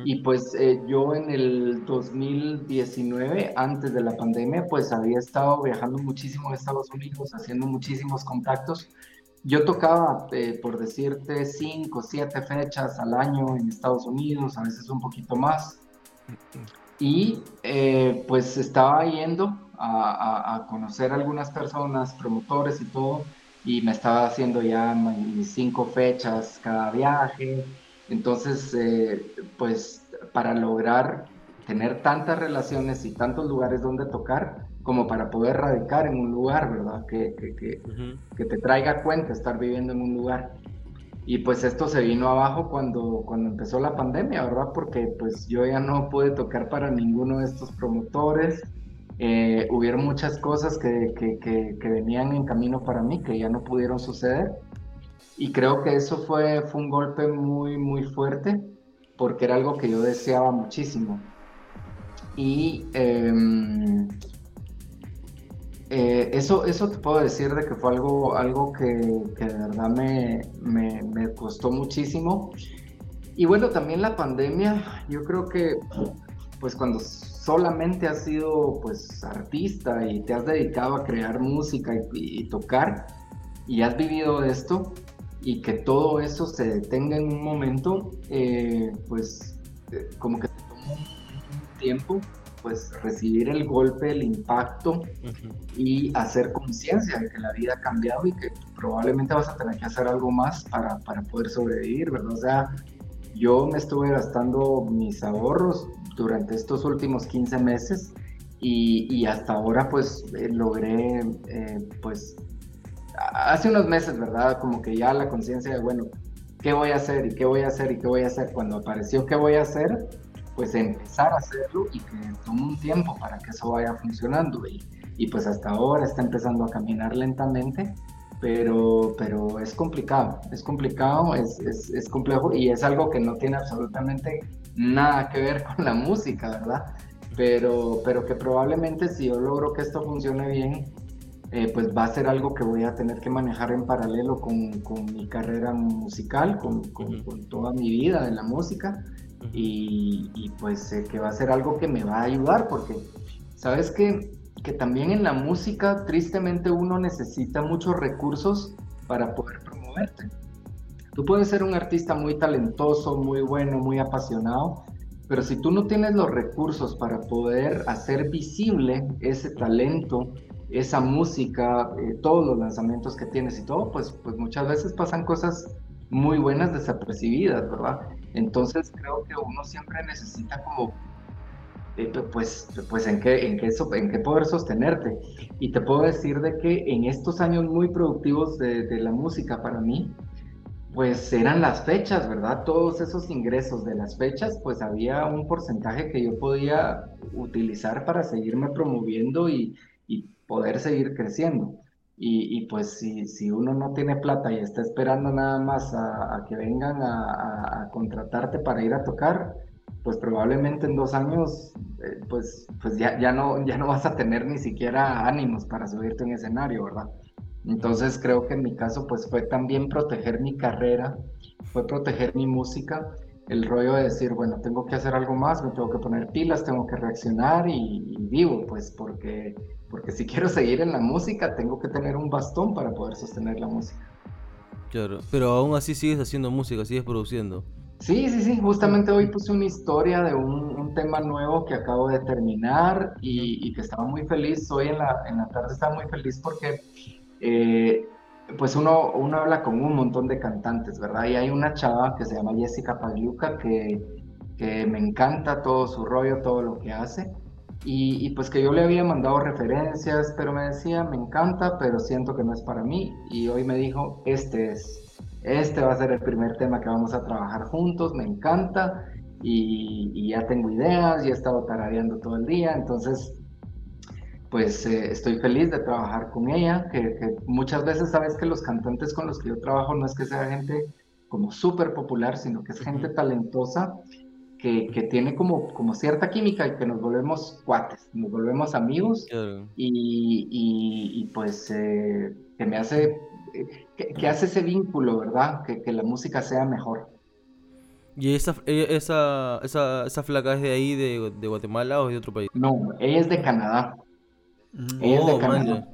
Speaker 2: Y pues eh, yo en el 2019, antes de la pandemia, pues había estado viajando muchísimo a Estados Unidos, haciendo muchísimos contactos. Yo tocaba, eh, por decirte, cinco, siete fechas al año en Estados Unidos, a veces un poquito más y eh, pues estaba yendo a, conocer algunas personas, promotores y todo, y me estaba haciendo ya mis cinco fechas cada viaje. Entonces, eh, pues para lograr tener tantas relaciones y tantos lugares donde tocar, como para poder radicar en un lugar, ¿verdad? Que, que, que te traiga cuenta estar viviendo en un lugar. Y pues esto se vino abajo cuando, cuando empezó la pandemia, ¿verdad? Porque pues yo ya no pude tocar para ninguno de estos promotores. Eh, hubieron muchas cosas que, que, que, venían en camino para mí que ya no pudieron suceder. Y creo que eso fue, fue un golpe muy, muy fuerte porque era algo que yo deseaba muchísimo. Y em, eh, eso, eso te puedo decir de que fue algo, algo que, que de verdad me, me, me, costó muchísimo. Y bueno, también la pandemia, yo creo que pues cuando solamente has sido pues artista y te has dedicado a crear música y, tocar y has vivido esto y que todo eso se detenga en un momento, eh, pues eh, como que te tomó un tiempo pues recibir el golpe, el impacto y hacer conciencia de que la vida ha cambiado y que probablemente vas a tener que hacer algo más para, para poder sobrevivir, ¿verdad? O sea, yo me estuve gastando mis ahorros durante estos últimos 15 meses y, y hasta ahora pues eh, logré, eh, pues, hace unos meses, ¿verdad? Como que ya la conciencia de, bueno, ¿qué voy a hacer y qué voy a hacer y qué voy a hacer? Cuando apareció qué voy a hacer, pues empezar a hacerlo y que tome un tiempo para que eso vaya funcionando. Y, y pues hasta ahora está empezando a caminar lentamente, pero, pero es complicado, es complicado, es, es, es, complejo y es algo que no tiene absolutamente nada que ver [LAUGHS] con la música, ¿verdad? Pero, pero que probablemente si yo logro que esto funcione bien, eh, pues va a ser algo que voy a tener que manejar en paralelo con, con mi carrera musical, con, con, con, toda mi vida de la música y, pues que va a ser algo que me va a ayudar porque sabes que, que también en la música, tristemente, uno necesita muchos recursos para poder promoverte. Tú puedes ser un artista muy talentoso, muy bueno, muy apasionado, pero si tú no tienes los recursos para poder hacer visible ese talento, esa música, eh, todos los lanzamientos que tienes y todo, pues, pues muchas veces pasan cosas muy buenas desapercibidas, ¿verdad? Entonces creo que uno siempre necesita como, eh, pues, pues en qué, en, qué, en poder sostenerte. Y te puedo decir de que en estos años muy productivos de la música para mí, pues eran las fechas, ¿verdad? Todos esos ingresos de las fechas, pues había un porcentaje que yo podía utilizar para seguirme promoviendo y, poder seguir creciendo. Y, pues si, uno no tiene plata y está esperando nada más a, a que vengan a, a, contratarte para ir a tocar, pues probablemente en dos años, eh, pues, pues ya, ya, no, ya no vas a tener ni siquiera ánimos para subirte en escenario, ¿verdad? Entonces creo que en mi caso pues fue también proteger mi carrera, fue proteger mi música, el rollo de decir, bueno, tengo que hacer algo más, me tengo que poner pilas, tengo que reaccionar y, y vivo, pues porque, porque si quiero seguir en la música tengo que tener un bastón para poder sostener la música.
Speaker 1: Claro, pero aún así sigues haciendo música, sigues produciendo.
Speaker 2: Sí, sí, sí, justamente hoy puse una historia de un, un tema nuevo que acabo de terminar y, y, que estaba muy feliz, hoy en la, en la tarde estaba muy feliz porque eh, pues uno, uno habla con un montón de cantantes, ¿verdad? Y hay una chava que se llama Jessica Pagliuca que, que me encanta todo su rollo, todo lo que hace. Y, y, pues que yo le había mandado referencias, pero me decía, me encanta, pero siento que no es para mí. Y hoy me dijo, este es, este va a ser el primer tema que vamos a trabajar juntos, me encanta. Y, y ya tengo ideas, ya he estado tarareando todo el día, entonces pues eh, estoy feliz de trabajar con ella, que, que, muchas veces sabes que los cantantes con los que yo trabajo no es que sea gente como súper popular, sino que es gente talentosa que, que, tiene como, como cierta química y que nos volvemos cuates, nos volvemos amigos
Speaker 1: Claro.
Speaker 2: y, y, y pues eh, que me hace, eh, que, que, hace ese vínculo, ¿verdad? Que, que la música sea mejor.
Speaker 1: ¿Y esa, esa, esa, esa flaca es de ahí, de, de Guatemala o de otro país?
Speaker 2: No, ella es de Canadá. Ella es de
Speaker 1: Oh,
Speaker 2: Canadá.
Speaker 1: man,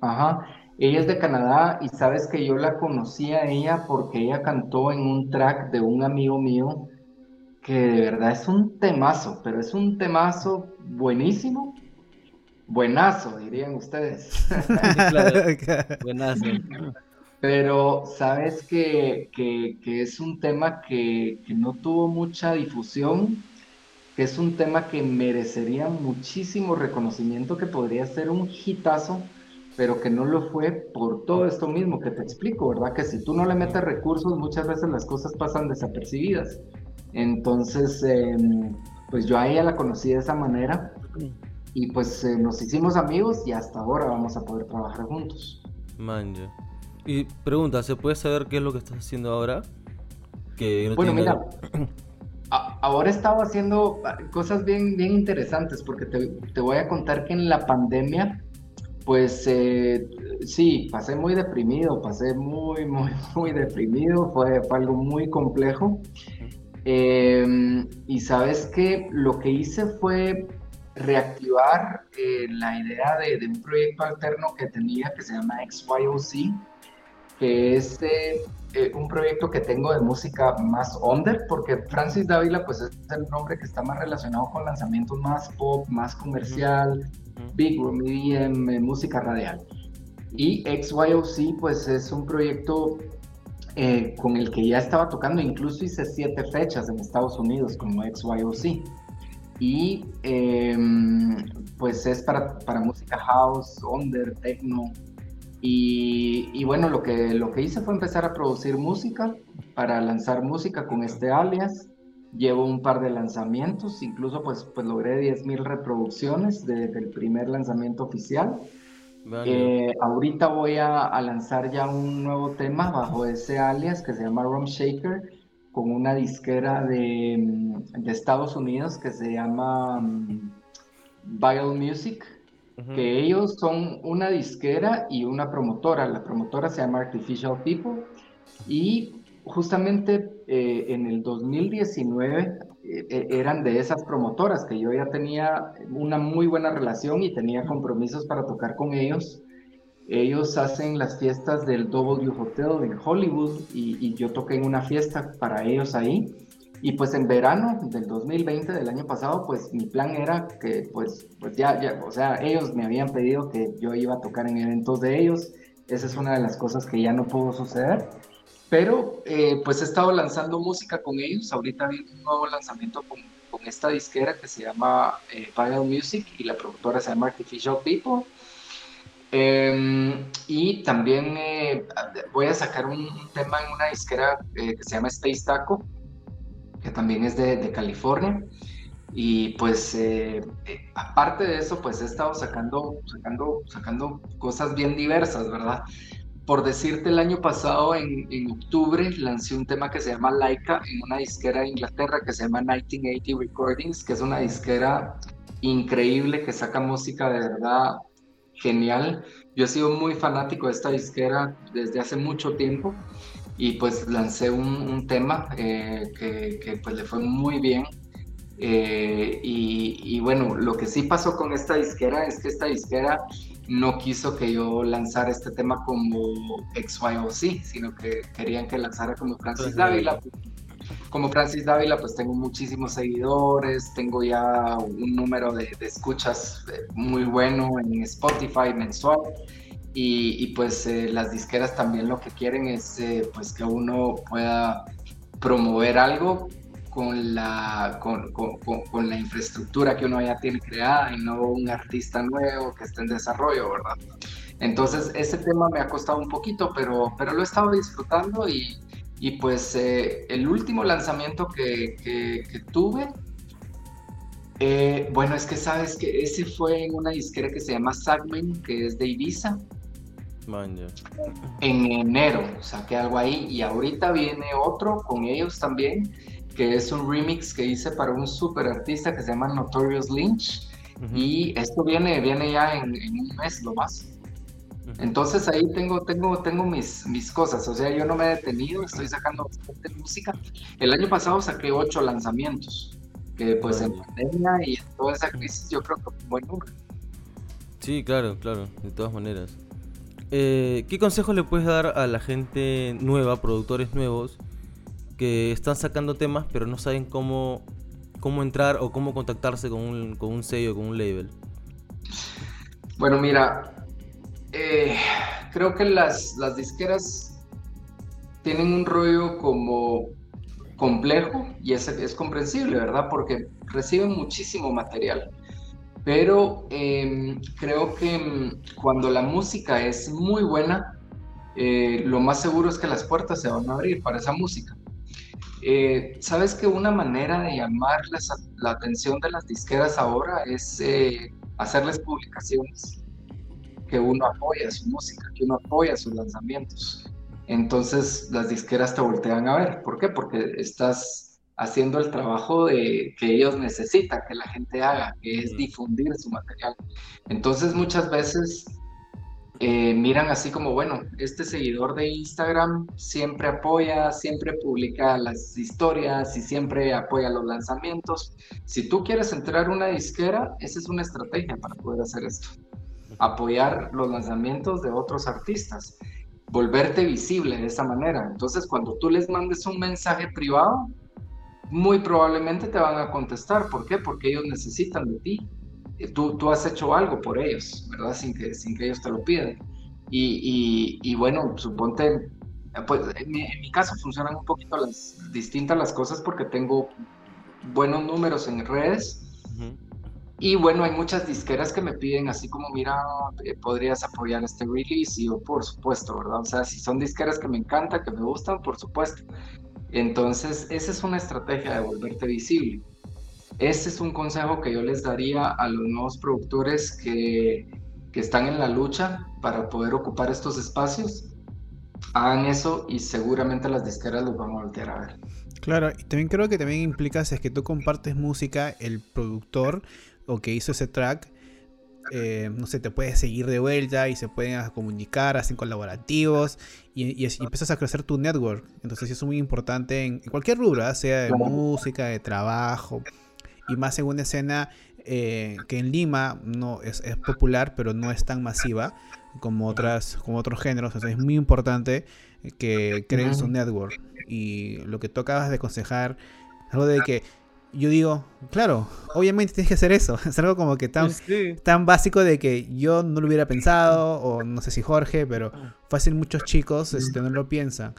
Speaker 2: Ajá. Ella es de Canadá y sabes que yo la conocí a ella porque ella cantó en un track de un amigo mío que de verdad es un temazo, pero es un temazo buenísimo. Buenazo, dirían ustedes. [LAUGHS] [LAUGHS]
Speaker 1: Buenazo.
Speaker 2: Pero sabes que, que- que es un tema que, que no tuvo mucha difusión, que es un tema que merecería muchísimo reconocimiento, que podría ser un hitazo, pero que no lo fue por todo esto mismo que te explico, ¿verdad? Que si tú no le metes recursos, muchas veces las cosas pasan desapercibidas. Entonces, em, pues yo a ella la conocí de esa manera y pues eh, nos hicimos amigos y hasta ahora vamos a poder trabajar juntos.
Speaker 1: Man, ya. Y pregunta, ¿se puede saber qué es lo que estás haciendo ahora? Que no
Speaker 2: Bueno,
Speaker 1: tiene
Speaker 2: mira, [CLEARS THROAT] a- ahora he estado haciendo ah, cosas bien, bien interesantes porque te, te voy a contar que en la pandemia, pues eh, sí, pasé muy deprimido, pasé muy, muy, [LAUGHS] muy deprimido, fue, fue algo muy complejo. Eh, y sabes que lo que hice fue reactivar eh, la idea de, de un proyecto alterno que tenía que se llama XYOC, que es eh, eh, un proyecto que tengo de música más under, porque Francis Dávila pues es el nombre que está más relacionado con lanzamientos más pop, más comercial, big room, EDM, eh, música radial. Y XYOC pues es un proyecto eh, con el que ya estaba tocando, incluso hice siete fechas en Estados Unidos como XYOC. Y eh, pues es para, para música house, under, techno, y, y, bueno, lo que, lo que hice fue empezar a producir música para lanzar música con este alias. Llevo un par de lanzamientos, incluso pues, pues logré 10.000 reproducciones desde el primer lanzamiento oficial.
Speaker 1: Vale.
Speaker 2: Eh, ahorita voy a, a, lanzar ya un nuevo tema bajo ese alias que se llama Rum Shaker con una disquera de, de Estados Unidos que se llama um, Vile Music que ellos son una disquera y una promotora. La promotora se llama Artificial People y justamente eh, en el 2019 eh, eran de esas promotoras que yo ya tenía una muy buena relación y tenía compromisos para tocar con ellos. Ellos hacen las fiestas del W Hotel en Hollywood y, yo toqué en una fiesta para ellos ahí. Y pues en verano del 2020 del año pasado, pues mi plan era que pues, pues ya, ya, o sea, ellos me habían pedido que yo iba a tocar en eventos de ellos. Esa es una de las cosas que ya no pudo suceder. Pero eh, pues he estado lanzando música con ellos. Ahorita viene un nuevo lanzamiento con, con esta disquera que se llama eh, Viral Music y la productora se llama Artificial People. Em, y también eh, voy a sacar un, tema en una disquera que se llama Space Taco, que también es de, de California. Y pues aparte de eso, pues he estado sacando, sacando, sacando cosas bien diversas, ¿verdad? por decirte, el año pasado, en, octubre, lancé un tema que se llama Laika en una disquera de Inglaterra que se llama 1980 Recordings, que es una disquera increíble que saca música de verdad genial. Yo he sido muy fanático de esta disquera desde hace mucho tiempo y pues lancé un, tema eh, que, pues le fue muy bien. Eh, y, y bueno, lo que sí pasó con esta disquera es que esta disquera no quiso que yo lanzara este tema como XYOC, sino que querían que lanzara como Francis Dávila. Como Francis Dávila, pues tengo muchísimos seguidores, tengo ya un número de, escuchas eh, muy bueno en Spotify mensual. Y, pues eh, las disqueras también lo que quieren es eh, pues que uno pueda promover algo con la, con, con, con, la infraestructura que uno ya tiene creada y no un artista nuevo que esté en desarrollo, ¿verdad? Entonces, ese tema me ha costado un poquito, pero, pero lo he estado disfrutando y, y pues eh, el último lanzamiento que, que, tuve, eh, bueno, es que sabes que ese fue en una disquera que se llama Sagmen, que es de Ibiza. En enero saqué algo ahí y ahorita viene otro con ellos también que es un remix que hice para un super artista que se llama Notorious Lynch. Y esto viene, viene ya en, un mes lo más. Entonces ahí tengo, tengo, tengo mis, mis cosas, o sea, yo no me he detenido, estoy sacando bastante música. El año pasado saqué ocho lanzamientos, que pues en pandemia y en toda esa crisis yo creo que fue un buen número.
Speaker 1: Sí, claro, claro, de todas maneras. Eh, ¿Qué consejos le puedes dar a la gente nueva, productores nuevos, que están sacando temas pero no saben cómo, cómo entrar o cómo contactarse con un, con un sello, con un label?
Speaker 2: Bueno, mira, eh, creo que las, las disqueras tienen un rollo como complejo y es, es comprensible, ¿verdad? Porque reciben muchísimo material. Pero em, creo que em, cuando la música es muy buena, eh, lo más seguro es que las puertas se van a abrir para esa música. Eh, Sabes que una manera de llamar la atención de las disqueras ahora es eh, hacerles publicaciones, que uno apoya su música, que uno apoya sus lanzamientos. Entonces las disqueras te voltean a ver. ¿Por qué? Porque estás haciendo el trabajo de, que ellos necesitan que la gente haga, que es difundir su material. Entonces muchas veces eh, miran así como, bueno, este seguidor de Instagram siempre apoya, siempre publica las historias y siempre apoya los lanzamientos. Si tú quieres entrar una disquera, esa es una estrategia para poder hacer esto. Apoyar los lanzamientos de otros artistas, volverte visible de esa manera. Entonces, cuando tú les mandes un mensaje privado, muy probablemente te van a contestar. ¿Por qué? Porque ellos necesitan de ti tú, tú has hecho algo por ellos, ¿verdad? Sin que, sin que ellos te lo pidan. Y, y, bueno, suponte, pues en mi, caso funcionan un poquito las, distintas las cosas porque tengo buenos números en redes. Y bueno, hay muchas disqueras que me piden así como, mira, eh, podrías apoyar este release y yo, por supuesto, ¿verdad? O sea, si son disqueras que me encantan, que me gustan, por supuesto. Entonces, esa es una estrategia de volverte visible. Este es un consejo que yo les daría a los nuevos productores que, que están en la lucha para poder ocupar estos espacios. Hagan eso y seguramente las disqueras los van a voltear a ver.
Speaker 3: Claro, y también creo que también implica si es que tú compartes música, el productor o que hizo ese track eh, no sé, te puedes seguir de vuelta y se pueden comunicar, hacen colaborativos y, empiezas a crecer tu network. Entonces eso es muy importante en, cualquier rubro, ¿ah? sea de música, de trabajo y más en una escena eh, que en Lima no es, popular, pero no es tan masiva como otras como otros géneros. Entonces es muy importante que creen su network. Y lo que tú acabas de aconsejar, algo de que yo digo, claro, obviamente tienes que hacer eso. [LAUGHS] Es algo como que tan, tan básico de que yo no lo hubiera pensado, o no sé si Jorge, pero fácil muchos chicos este, no lo piensan.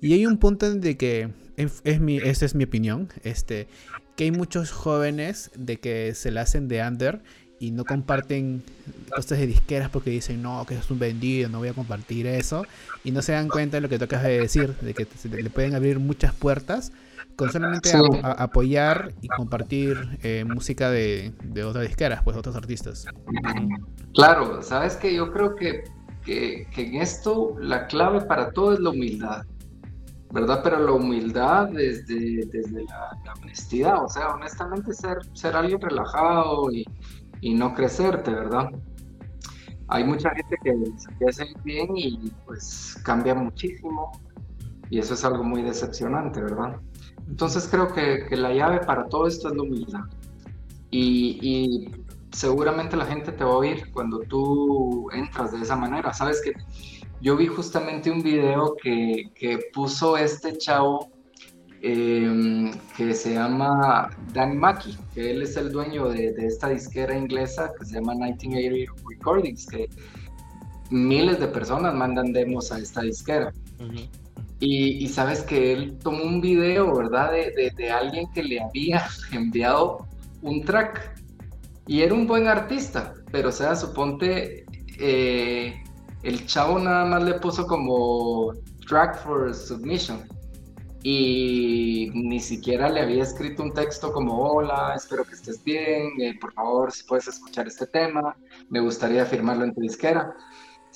Speaker 3: Y hay un punto en de que, es, mi, esa es mi opinión, este, que hay muchos jóvenes de que se la hacen de under y no comparten cosas de disqueras porque dicen, no, que es un vendido, no voy a compartir eso. Y no se dan cuenta de lo que tú acabas de decir, de que le pueden abrir muchas puertas con solamente apoyar y compartir eh, música de, de, otras disqueras, pues otros artistas.
Speaker 2: Claro, sabes que yo creo que, que, en esto la clave para todo es la humildad, ¿verdad? Pero la humildad desde, desde la, honestidad, o sea, honestamente ser, ser alguien relajado y, y no crecerte, ¿verdad? Hay mucha gente que se hace bien y pues cambia muchísimo y eso es algo muy decepcionante, ¿verdad? Entonces creo que, la llave para todo esto es la humildad. Y, seguramente la gente te va a oír cuando tú entras de esa manera. Sabes que yo vi justamente un video que, puso este chavo em, que se llama Dan Mackey, que él es el dueño de, esta disquera inglesa que se llama 1980 Recordings, que miles de personas mandan demos a esta disquera. Y, sabes que él tomó un video, ¿verdad? De, alguien que le había [LAUGHS] enviado un track. Y era un buen artista, pero o sea, suponte, eh, el chavo nada más le puso como track for submission. Y ni siquiera le había escrito un texto como, hola, espero que estés bien, eh, por favor, si puedes escuchar este tema, me gustaría firmarlo en tu disquera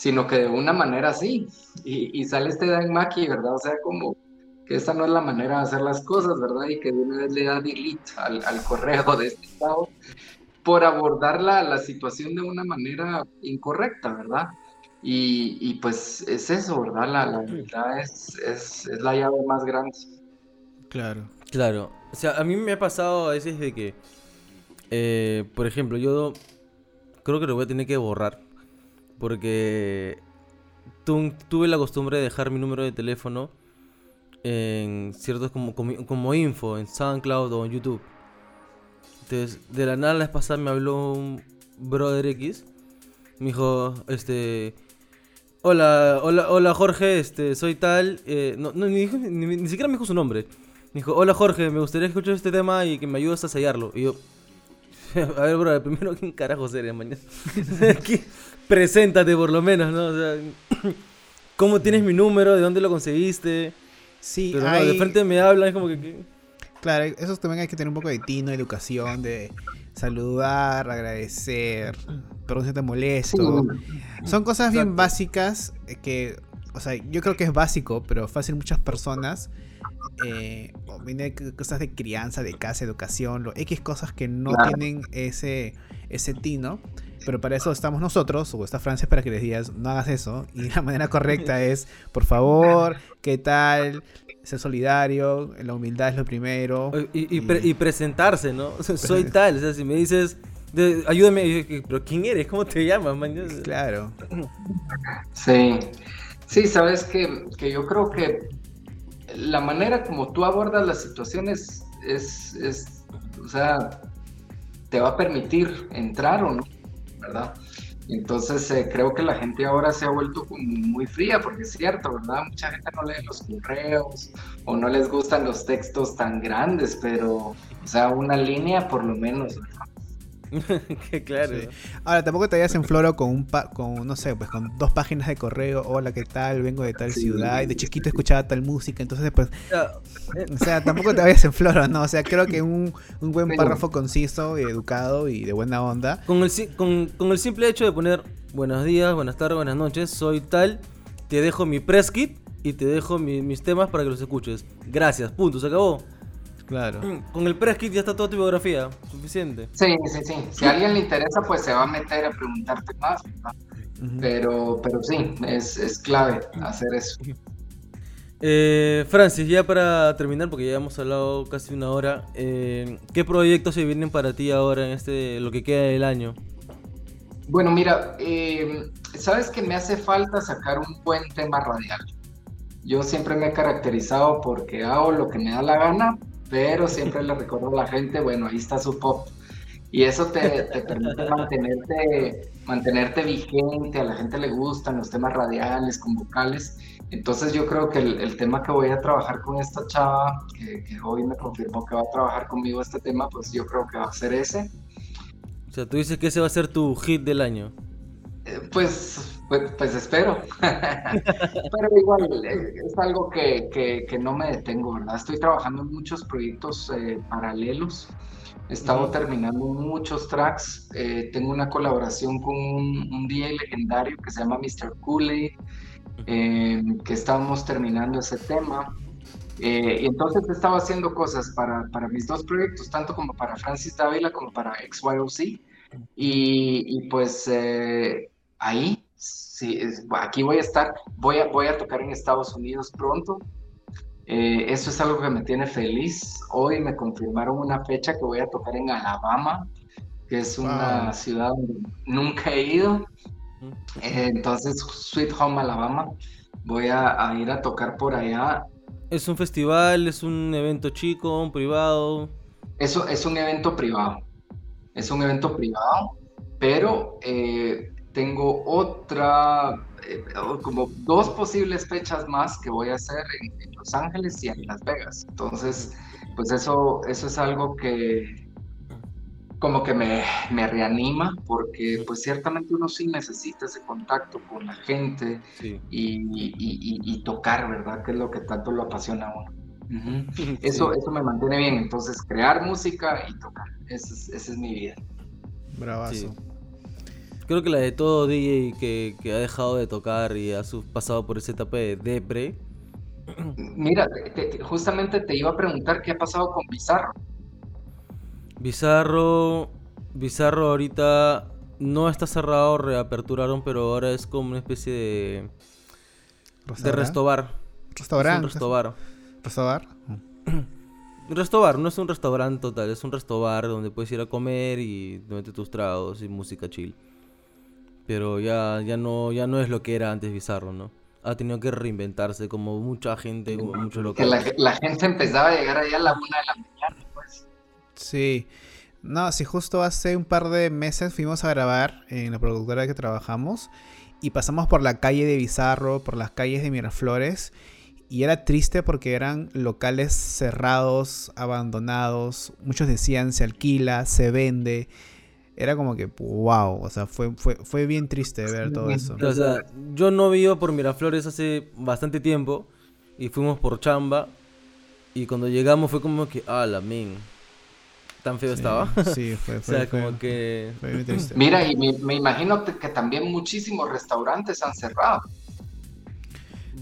Speaker 2: sino que de una manera así. Y, sale este Dan Mackey, ¿verdad? O sea, como que esta no es la manera de hacer las cosas, ¿verdad? Y que de una vez le da delete al, al correo de este estado por abordar la, la, situación de una manera incorrecta, ¿verdad? Y, y pues es eso, ¿verdad? La, la verdad es, es, es, la llave más grande.
Speaker 1: Claro. Claro. O sea, a mí me ha pasado a veces de que, eh, por ejemplo, yo creo que lo voy a tener que borrar porque tuve la costumbre de dejar mi número de teléfono en ciertos como, como, info, en SoundCloud o en YouTube. Entonces, de la nada la vez pasada me habló un brother X. Me dijo, este... Hola, hola, hola Jorge, este, soy tal. Eh, no, ni, siquiera me dijo su nombre. Me dijo, hola Jorge, me gustaría escuchar este tema y que me ayudes a sellarlo. Y yo, [LAUGHS] a ver, bro, primero, ¿quién carajo eres, mañana? [LAUGHS] Preséntate por lo menos, ¿no? O sea, [CLEARS THROAT] ¿cómo tienes mi número? ¿De dónde lo conseguiste? Sí, Pero de frente me hablan, es como que...
Speaker 3: Claro, eso también hay que tener un poco de tino, educación, de saludar, agradecer, perdón si te molesto. Son cosas bien básicas que, o sea, yo creo que es básico, pero fácil muchas personas eh, viene cosas de crianza, de casa, educación, lo, X cosas que no tienen ese, ese tino. Pero para eso estamos nosotros, o está Francia para que les digas, no hagas eso. Y la manera correcta [LAUGHS] es, por favor, ¿qué tal? Ser solidario, la humildad es lo primero.
Speaker 1: Y, presentarse, ¿no? [LAUGHS] soy tal, o sea, si me dices, ayúdame, pero ¿quién eres? ¿Cómo te llamas?
Speaker 3: Claro.
Speaker 2: Sí, sí, sabes que, que yo creo que la manera como tú abordas las situaciones es, es o sea, te va a permitir entrar o no ¿verdad? Entonces eh, creo que la gente ahora se ha vuelto muy fría, porque es cierto, ¿verdad? Mucha gente no lee los correos o no les gustan los textos tan grandes, pero, o sea, una línea por lo menos, ¿verdad? [LAUGHS]
Speaker 3: claro. Ahora, tampoco te vayas en floro con un con, no sé, pues con dos páginas de correo. Hola, ¿qué tal? Vengo de tal ciudad. Y de chiquito escuchaba tal música. Entonces, pues. O sea, tampoco te vayas en floro, ¿no? O sea, creo que un, un buen párrafo conciso y educado y de buena onda.
Speaker 1: Con el, con, con el simple hecho de poner buenos días, buenas tardes, buenas noches, soy tal, te dejo mi press kit y te dejo mis temas para que los escuches. Gracias, punto, se acabó.
Speaker 3: Claro.
Speaker 1: Con el press kit ya está toda tu biografía, suficiente.
Speaker 2: Sí, sí, sí. Si a alguien le interesa, pues se va a meter a preguntarte más. Pero, pero sí, es, es clave hacer eso.
Speaker 1: Eh, Francis, ya para terminar, porque ya hemos hablado casi una hora, eh, ¿qué proyectos se vienen para ti ahora en este lo que queda del año?
Speaker 2: Bueno, mira, eh, sabes que me hace falta sacar un buen tema radial. Yo siempre me he caracterizado porque hago lo que me da la gana, pero siempre le recuerdo a la gente, bueno, ahí está su pop. Y eso te, te permite mantenerte, mantenerte vigente, a la gente le gustan los temas radiales, con vocales. Entonces yo creo que el, tema que voy a trabajar con esta chava, que, hoy me confirmó que va a trabajar conmigo este tema, pues yo creo que va a ser ese.
Speaker 1: O sea, tú dices que ese va a ser tu hit del año.
Speaker 2: Eh, pues, pues, pues, espero. [LAUGHS] Pero igual eh, es algo que, que, no me detengo, ¿verdad? Estoy trabajando en muchos proyectos eh, paralelos. He estado terminando muchos tracks. tengo una colaboración con un, un DJ legendario que se llama Mr. Cooley eh, que estábamos terminando ese tema. Eh, y entonces estaba haciendo cosas para, para, mis dos proyectos, tanto como para Francis Dávila como para XYOC. Y, y pues eh, ahí, sí, aquí voy a estar, voy a, voy a tocar en Estados Unidos pronto. eso es algo que me tiene feliz. Hoy me confirmaron una fecha que voy a tocar en Alabama, que es una ciudad donde nunca he ido. Entonces, Sweet Home Alabama, voy a, ir a tocar por allá.
Speaker 1: ¿Es un festival? ¿Es un evento chico, un privado?
Speaker 2: Eso es un evento privado. Es un evento privado, pero eh, tengo otra, eh, como dos posibles fechas más que voy a hacer en, Los Ángeles y en Las Vegas. Entonces, pues eso, eso es algo que, como que me, me, reanima porque pues ciertamente uno sí necesita ese contacto con la gente y, tocar, ¿verdad? Que es lo que tanto lo apasiona a uno. [LAUGHS] Eso, eso me mantiene bien, entonces crear música y tocar, esa es, esa es mi vida.
Speaker 3: Bravazo.
Speaker 1: Creo que la de todo DJ que, que, ha dejado de tocar y ha pasado por esa etapa de depre. [CLEARS THROAT]
Speaker 2: Mira, justamente te iba a preguntar qué ha pasado con Bizarro.
Speaker 1: Bizarro. Bizarro ahorita no está cerrado, reaperturaron, pero ahora es como una especie de. De restobar.
Speaker 3: Restaurante.
Speaker 1: restobar.
Speaker 3: ¿Restobar? [CLEARS THROAT]
Speaker 1: Restobar, no es un restaurante total, es un restobar donde puedes ir a comer y meter tus tragos y música chill. Pero ya, ya, no, ya no es lo que era antes Bizarro, ¿no? Ha tenido que reinventarse como mucha gente, como mucho
Speaker 2: local. Que la, gente empezaba a llegar allá a la una de la mañana, pues.
Speaker 3: Sí. No, sí, justo hace un par de meses fuimos a grabar en la productora que trabajamos y pasamos por la calle de Bizarro, por las calles de Miraflores y era triste porque eran locales cerrados, abandonados, muchos decían se alquila, se vende. Era como que, wow, o sea, fue, fue, fue bien triste ver todo eso.
Speaker 1: O sea, yo no vivo por Miraflores hace bastante tiempo y fuimos por chamba y cuando llegamos fue como que, ah, la men tan feo estaba.
Speaker 3: Sí, fue, [LAUGHS] fue,
Speaker 1: como que...
Speaker 2: Mira, y me, imagino que también muchísimos restaurantes han cerrado.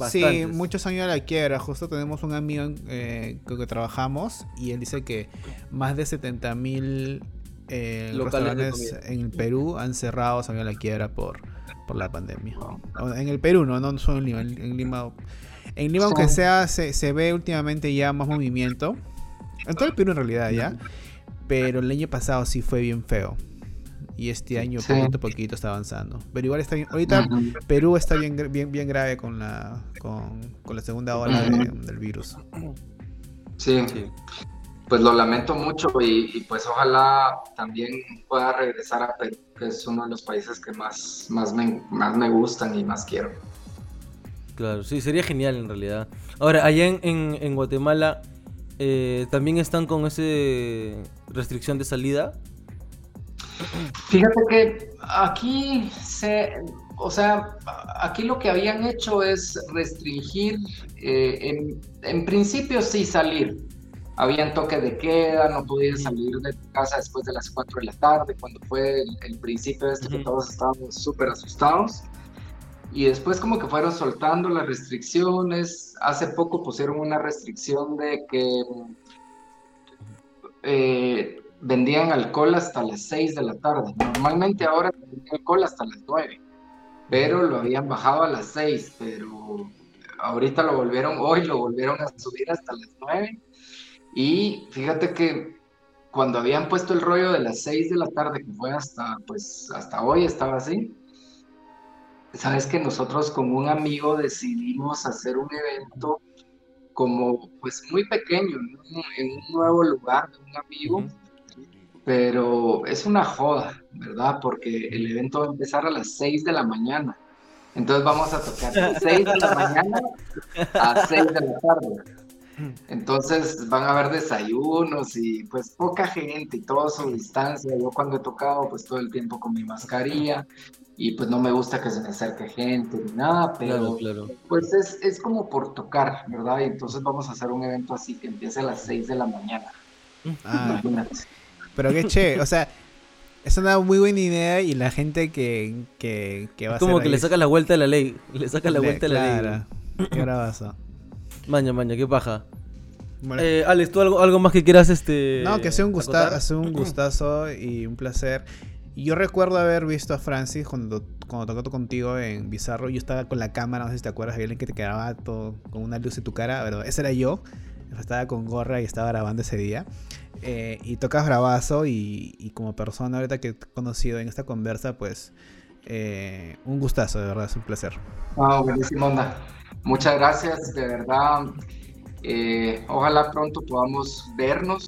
Speaker 3: Sí, muchos años a la quiebra. Justo tenemos un amigo eh, con que trabajamos y él dice que más de 70 mil eh, restaurantes en el Perú han cerrado, se a la quiebra por, por la pandemia. En el Perú, no, no solo en Lima. En Lima, en Lima aunque sea, se, se, ve últimamente ya más movimiento. En todo el Perú en realidad ya. Pero el año pasado sí fue bien feo. Y este año poquito a poquito está avanzando. Pero igual está bien. Ahorita Perú está bien, bien, bien grave con la, con, la segunda ola del virus.
Speaker 2: Sí. Pues lo lamento mucho y, pues ojalá también pueda regresar a Perú, que es uno de los países que más, más, me, más me gustan y más quiero.
Speaker 1: Claro, sí, sería genial en realidad. Ahora, allá en, en Guatemala, eh, también están con esa restricción de salida.
Speaker 2: Fíjate que aquí se, o sea, aquí lo que habían hecho es restringir, eh, en, principio sí salir. Habían toque de queda, no podías salir de tu casa después de las 4 de la tarde, cuando fue el, principio de esto que todos estábamos súper asustados y después como que fueron soltando las restricciones. Hace poco pusieron una restricción de que eh, vendían alcohol hasta las 6 de la tarde. Normalmente ahora vendían alcohol hasta las 9, pero lo habían bajado a las 6, pero ahorita lo volvieron, hoy lo volvieron a subir hasta las 9. Y fíjate que cuando habían puesto el rollo de las 6 de la tarde, que fue hasta, pues, hasta hoy estaba así, sabes que nosotros con un amigo decidimos hacer un evento como pues muy pequeño, en un nuevo lugar de un amigo, pero es una joda, ¿verdad? Porque el evento va a empezar a las 6 de la mañana. Entonces vamos a tocar de 6 de la mañana a 6 de la tarde. Entonces van a haber desayunos y pues poca gente y todo su distancia. Yo cuando he tocado pues todo el tiempo con mi mascarilla y pues no me gusta que se me acerque gente ni nada, pero pues es, es, como por tocar, ¿verdad? Y entonces vamos a hacer un evento así que empiece a las 6 de la mañana.
Speaker 3: Ah, pero qué che, o sea, es una muy buena idea y la gente que, que, que va a
Speaker 1: Como que le saca la vuelta a la ley, le saca la vuelta a la ley.
Speaker 3: Qué bravazo.
Speaker 1: Maña, maña, qué paja. Eh, Alex, ¿tú algo, algo más que quieras este
Speaker 3: No, que sea un, gusta un [CLEARS THROAT] gustazo y un placer. Y yo recuerdo haber visto a Francis cuando, cuando tocó contigo en Bizarro. Yo estaba con la cámara, no sé si te acuerdas, había alguien que te quedaba todo con una luz en tu cara. Pero ese era yo. Estaba con gorra y estaba grabando ese día. Eh, y tocas bravazo y, como persona ahorita que he conocido en esta conversa, pues eh, un gustazo, de verdad, es un placer.
Speaker 2: Wow, buenísimo onda. Muchas gracias, de verdad. Eh, ojalá pronto podamos vernos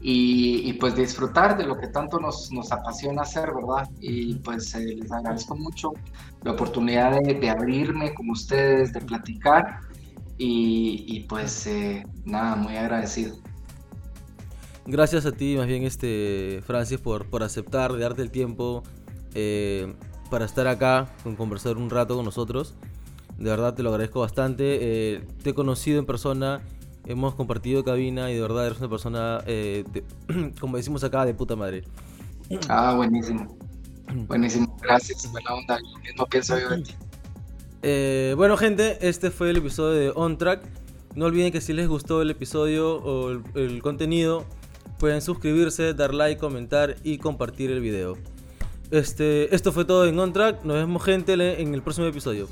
Speaker 2: y, pues disfrutar de lo que tanto nos, nos apasiona hacer, ¿verdad? Y pues les agradezco mucho la oportunidad de, abrirme con ustedes, de platicar y, pues nada, muy agradecido.
Speaker 1: Gracias a ti, más bien, este, Francis, por, por aceptar, de darte el tiempo eh, para estar acá, con conversar un rato con nosotros. De verdad te lo agradezco bastante. Eh, te he conocido en persona, hemos compartido cabina y de verdad eres una persona, eh, [CLEARS THROAT] como decimos acá, de puta madre.
Speaker 2: Ah, buenísimo. Buenísimo, gracias. Buena onda, lo mismo pienso yo de
Speaker 1: ti. bueno, gente, este fue el episodio de On Track. No olviden que si les gustó el episodio o el contenido, Pueden suscribirse, dar like, comentar y compartir el video. Este, esto fue todo en On Track. Nos vemos gente en el próximo episodio.